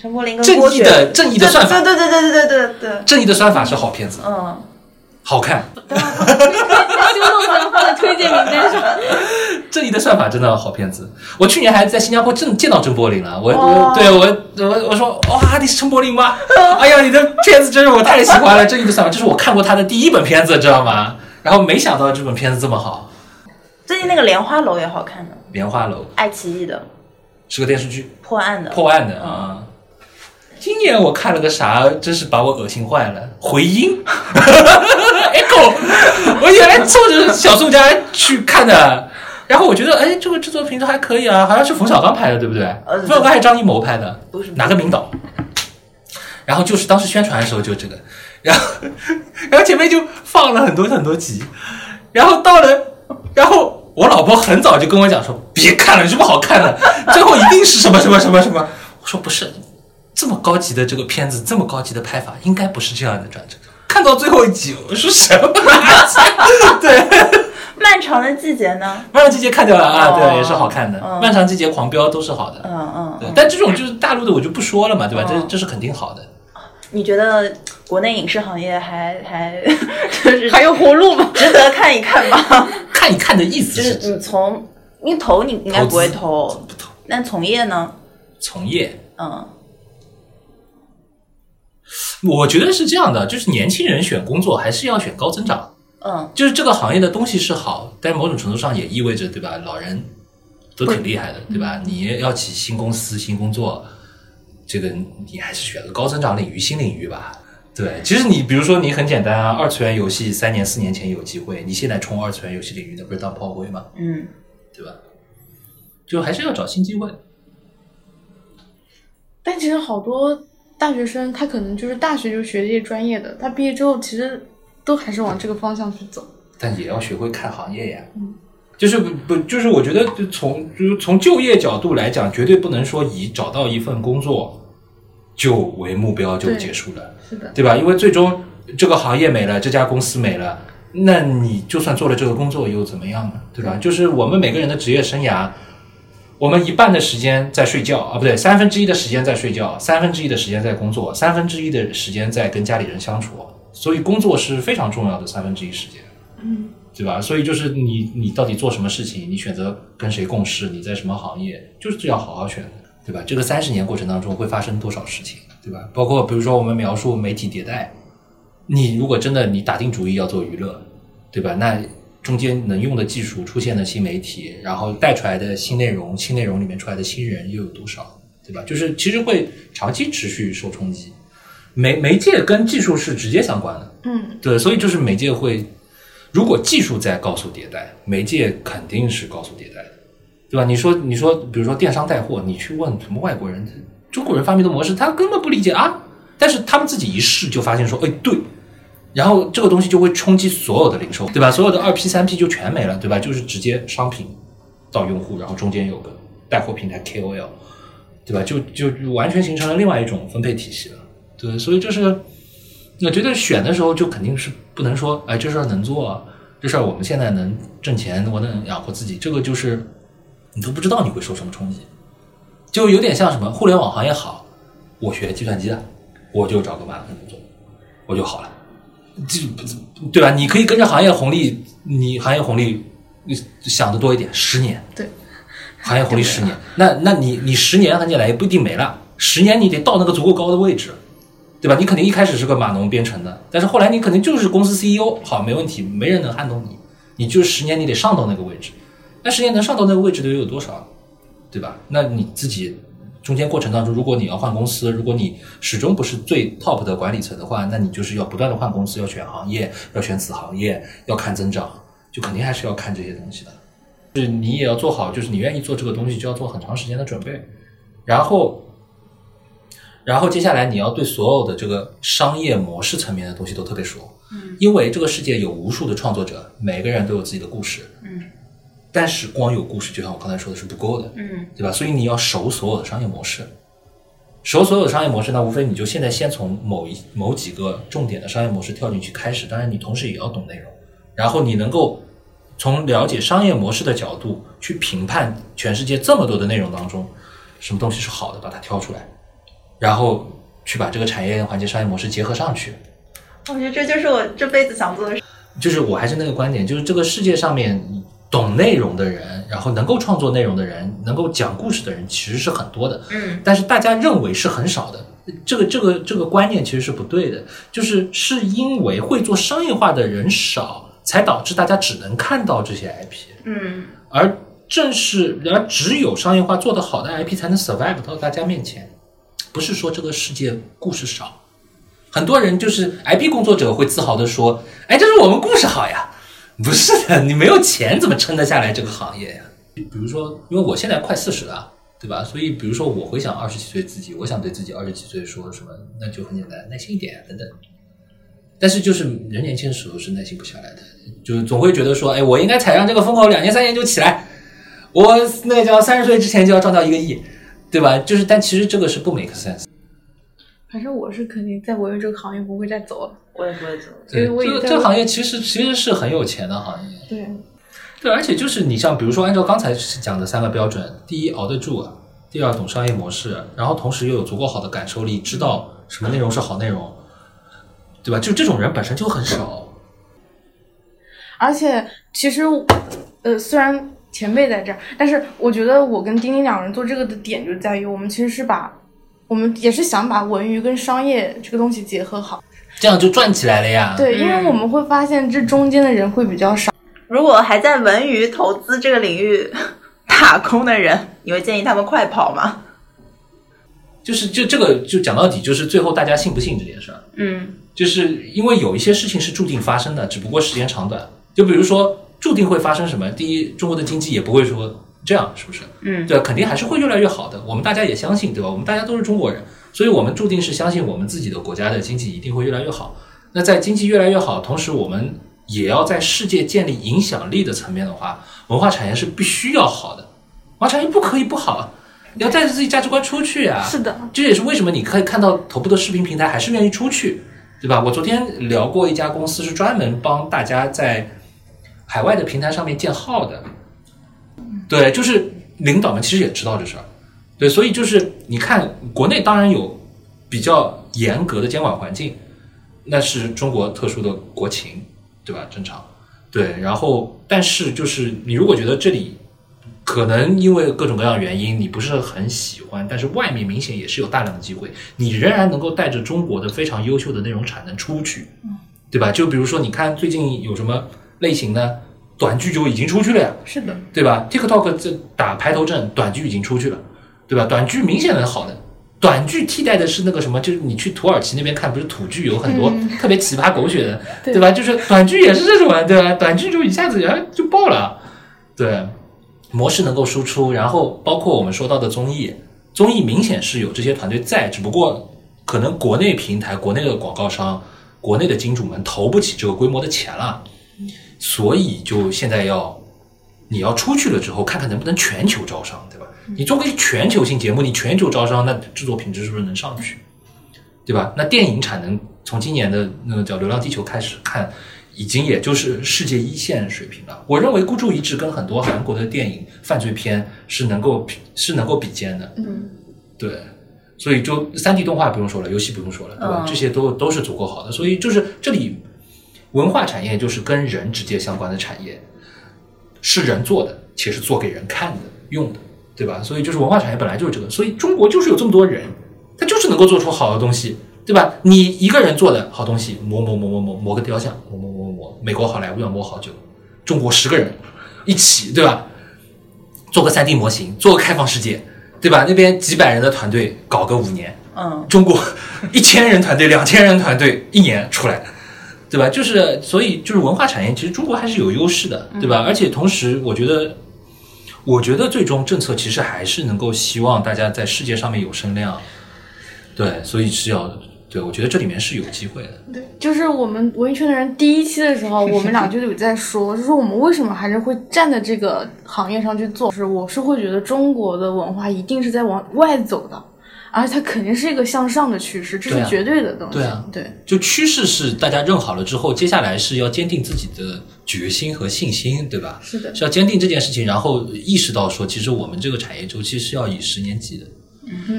陈柏霖跟正郭雪。义的正义的算法，对对对对对对。对对，正义的算法是好片子，嗯，好看。修动不能放在推荐名单上。正义的算法真的好片子，我去年还在新加坡正见到陈柏霖了，我、哦。我对我我我说哇你是陈柏霖吗？哎呀你的片子真是我太喜欢了，正义的算法这是我看过他的第一本片子，知道吗？然后没想到这本片子这么好，最近那个莲花楼也好看的，莲花楼爱奇艺的是个电视剧，破案的，破案的啊。今年我看了个啥，真是把我恶心坏了。回音，Echo，我原来冲着小宋家去看的，然后我觉得，哎，这个制作平台还可以啊，好像是冯小刚拍的，对不对？呃冯小刚还是张艺谋拍的，不是哪个名导？然后就是当时宣传的时候就这个，然后然后前面就放了很多很多集，然后到了，然后我老婆很早就跟我讲说，别看了，有什么好看的？最后一定是什么什么什么什么。我说不是，这么高级的这个片子，这么高级的拍法，应该不是这样的转折。看到最后一集，我说什么？对。漫长的季节呢？漫长季节看掉了啊，哦对，也是好看的。嗯漫长季节、狂飙都是好的，嗯嗯对。但这种就是大陆的，我就不说了嘛，对吧？这嗯这是肯定好的。你觉得国内影视行业还还 就是还有活路吗？值得看一看吗？看一看的意思就是是你从你投你应该不会投投，不投那从业呢？从业，嗯我觉得是这样的，就是年轻人选工作还是要选高增长。嗯就是这个行业的东西是好，但某种程度上也意味着，对吧？老人都挺厉害的，对吧？你要起新公司、新工作，这个你还是选个高增长领域、新领域吧。对，其实你比如说你很简单啊，二次元游戏三年、四年前有机会，你现在冲二次元游戏领域，那不是当炮灰吗？嗯，对吧？就还是要找新机会。但其实好多大学生，他可能就是大学就学这些专业的，他毕业之后其实都还是往这个方向去走。但也要学会看行业呀。嗯就是不不，就是我觉得就从就是从就业角度来讲，绝对不能说以找到一份工作就为目标就结束了，是的，对吧？因为最终这个行业没了，这家公司没了，那你就算做了这个工作又怎么样呢？对吧？就是我们每个人的职业生涯，我们一半的时间在睡觉啊，不对，三分之一的时间在睡觉，三分之一的时间在工作，三分之一的时间在跟家里人相处，所以工作是非常重要的三分之一时间。嗯对吧？所以就是你你到底做什么事情，你选择跟谁共事，你在什么行业，就是要好好选的，对吧？这个三十年过程当中会发生多少事情，对吧？包括比如说我们描述媒体迭代，你如果真的你打定主意要做娱乐，对吧？那中间能用的技术出现的新媒体，然后带出来的新内容，新内容里面出来的新人又有多少，对吧？就是其实会长期持续受冲击，媒媒介跟技术是直接相关的，嗯，对，所以就是媒介会，如果技术在高速迭代，媒介肯定是高速迭代的，对吧？你说你说，比如说电商带货，你去问什么外国人，中国人发明的模式，他根本不理解啊，但是他们自己一试就发现说，哎，对。然后这个东西就会冲击所有的零售，对吧？所有的二 P、三 P 就全没了，对吧？就是直接商品到用户，然后中间有个带货平台 KOL，对吧？就就完全形成了另外一种分配体系了。对，所以就是我觉得选的时候就肯定是不能说，哎，这事儿能做，这事儿我们现在能挣钱，我能养活自己，这个就是你都不知道你会受什么冲击，就有点像什么互联网行业好，我学计算机的，我就找个码农工作，我就好了，这对吧？你可以跟着行业红利，你行业红利你想的多一点，十年，对，行业红利十年，那那你你十年很简单，也不一定没了，十年你得到那个足够高的位置，对吧？你肯定一开始是个码农编程的，但是后来你肯定就是公司 CEO，好，没问题，没人能撼动你，你就是十年你得上到那个位置，那十年能上到那个位置的又有多少，对吧？那你自己中间过程当中，如果你要换公司，如果你始终不是最 top 的管理层的话，那你就是要不断的换公司，要选行业，要选子行业，要看增长，就肯定还是要看这些东西的。就是你也要做好，就是你愿意做这个东西，就要做很长时间的准备，然后，然后接下来你要对所有的这个商业模式层面的东西都特别熟，嗯，因为这个世界有无数的创作者，每个人都有自己的故事，嗯，但是光有故事，就像我刚才说的是不够的，嗯，对吧？所以你要熟所有的商业模式，熟所有的商业模式，那无非你就现在先从某一某几个重点的商业模式跳进去开始，当然你同时也要懂内容，然后你能够从了解商业模式的角度去评判全世界这么多的内容当中，什么东西是好的，把它挑出来，然后去把这个产业链环节商业模式结合上去。我觉得这就是我这辈子想做的事。就是我还是那个观点，就是这个世界上面懂内容的人，然后能够创作内容的人，能够讲故事的人，其实是很多的。嗯，但是大家认为是很少的。这个这个这个观念其实是不对的，就是是因为会做商业化的人少，才导致大家只能看到这些 IP。嗯而正是而只有商业化做得好的 IP 才能 survive 到大家面前，不是说这个世界故事少。很多人就是 IP 工作者会自豪的说：“哎，这是我们故事好呀。” 不是的，你没有钱怎么撑得下来这个行业呀？比如说，因为我现在快四十了，对吧？所以比如说我回想二十几岁自己，我想对自己二十几岁说什么，那就很简单，耐心一点等等。但是就是人年轻的时候是耐心不下来的，就是总会觉得说，哎，我应该踩上这个风口，两年三年就起来，我那叫三十岁之前就要赚到一个亿，对吧？就是但其实这个是不 make sense。反正我是肯定在文娱这个行业不会再走了。我也不会走。对，因为我也在这个这个行业其实其实是很有钱的行业。对，对，而且就是你像比如说，按照刚才讲的三个标准，第一熬得住，第二懂商业模式，然后同时又有足够好的感受力，知道什么内容是好内容，对吧？就这种人本身就很少。而且其实，呃，虽然前辈在这儿，但是我觉得我跟丁丁两人做这个的点就在于，我们其实是把，我们也是想把文娱跟商业这个东西结合好。这样就赚起来了呀。对，因为我们会发现这中间的人会比较少。如果还在文娱投资这个领域 打工的人，你会建议他们快跑吗？就是就这个就讲到底，就是最后大家信不信这件事儿。嗯就是因为有一些事情是注定发生的，只不过时间长短。就比如说注定会发生什么，第一，中国的经济也不会说这样，是不是？嗯对，肯定还是会越来越好的。我们大家也相信，对吧？我们大家都是中国人，所以我们注定是相信我们自己的国家的经济一定会越来越好。那在经济越来越好，同时我们也要在世界建立影响力的层面的话，文化产业是必须要好的。文化产业不可以不好啊，你要带着自己价值观出去啊。是的，这也是为什么你可以看到头部的视频平台还是愿意出去，对吧？我昨天聊过一家公司，是专门帮大家在海外的平台上面建号的。对，就是领导们其实也知道这事儿，对，所以就是你看，国内当然有比较严格的监管环境，那是中国特殊的国情，对吧？正常，对，然后但是就是你如果觉得这里可能因为各种各样的原因，你不是很喜欢，但是外面明显也是有大量的机会，你仍然能够带着中国的非常优秀的内容产能出去，对吧？就比如说，你看最近有什么类型呢？短剧就已经出去了呀，是的，对吧？TikTok 这打排头阵，短剧已经出去了，对吧？短剧明显的好的，短剧替代的是那个什么，就是你去土耳其那边看，不是土剧有很多特别奇葩狗血的，对对吧？就是短剧也是这种啊，对吧？短剧就一下子哎就爆了，对，模式能够输出，然后包括我们说到的综艺，综艺明显是有这些团队在，只不过可能国内平台、国内的广告商、国内的金主们投不起这个规模的钱了，所以就现在要你要出去了之后，看看能不能全球招商，对吧？你做个全球性节目，你全球招商，那制作品质是不是能上去？对吧？那电影产能从今年的那个叫《流浪地球》开始看，已经也就是世界一线水平了。我认为孤注一掷跟很多韩国的电影犯罪片是能够是能够比肩的。嗯，对，所以就三 D 动画不用说了，游戏不用说了，对吧？嗯这些都都是足够好的。所以就是这里文化产业就是跟人直接相关的产业，是人做的，且是做给人看的、用的，对吧？所以就是文化产业本来就是这个，所以中国就是有这么多人，他就是能够做出好的东西，对吧？你一个人做的好东西，磨磨磨磨磨磨个雕像，磨磨磨磨磨，美国好莱坞要磨好久，中国十个人一起，对吧？做个三 D 模型，做个开放世界，对吧？那边几百人的团队搞个五年，嗯，中国一千人团队、两千人团队一年出来，对吧？就是所以就是文化产业，其实中国还是有优势的，对吧？而且同时，我觉得，我觉得最终政策其实还是能够希望大家在世界上面有声量，对，所以是要对我觉得这里面是有机会的。对，就是我们文艺圈的人第一期的时候，我们俩就有在说，就是我们为什么还是会站在这个行业上去做。就是我是会觉得中国的文化一定是在往外走的，而且它肯定是一个向上的趋势，这是绝对的东西。对啊对就趋势是大家认好了之后，接下来是要坚定自己的决心和信心，对吧？是的是要坚定这件事情，然后意识到说，其实我们这个产业周期是要以十年计的。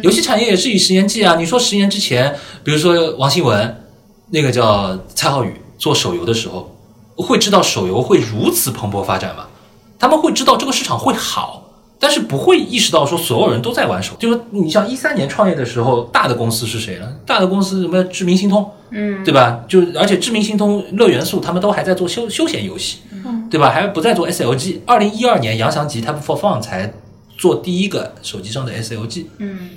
游戏产业也是以十年计啊。你说十年之前，比如说王新文，那个叫蔡浩宇做手游的时候，会知道手游会如此蓬勃发展吗？他们会知道这个市场会好，但是不会意识到说所有人都在玩手机。就是你像一三年创业的时候，大的公司是谁呢？大的公司什么知名星通，嗯，对吧？就而且知名星通、乐元素他们都还在做休休闲游戏，嗯对吧？还不在做 SLG。二零一二年，杨祥吉 Type for Fun 才做第一个手机上的 SLG，嗯，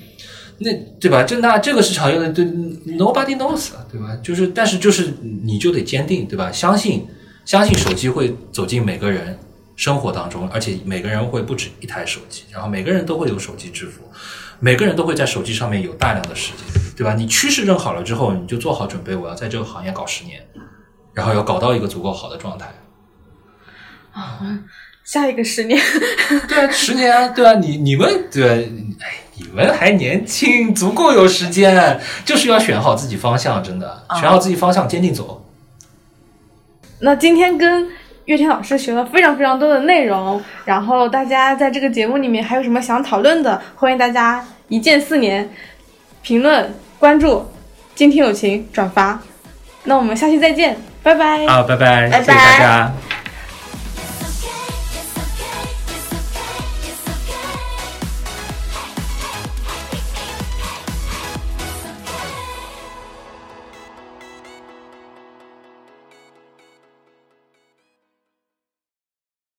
那对吧？这那这个市场用的对 nobody knows 啊，对吧？就是但是就是你就得坚定，对吧？相信相信手机会走进每个人生活当中，而且每个人会不止一台手机，然后每个人都会有手机支付，每个人都会在手机上面有大量的时间，对吧？你趋势认好了之后，你就做好准备，我要在这个行业搞十年，然后要搞到一个足够好的状态。啊 下一个十年，对啊，十年啊，对啊，你你们对，哎，你们还年轻，足够有时间，就是要选好自己方向，真的，选好自己方向，坚定走。那今天跟岳天老师学了非常非常多的内容，然后大家在这个节目里面还有什么想讨论的，欢迎大家一键四连评论、关注、精听友情、转发。那我们下期再见，拜拜。好，拜拜，拜拜谢谢大家。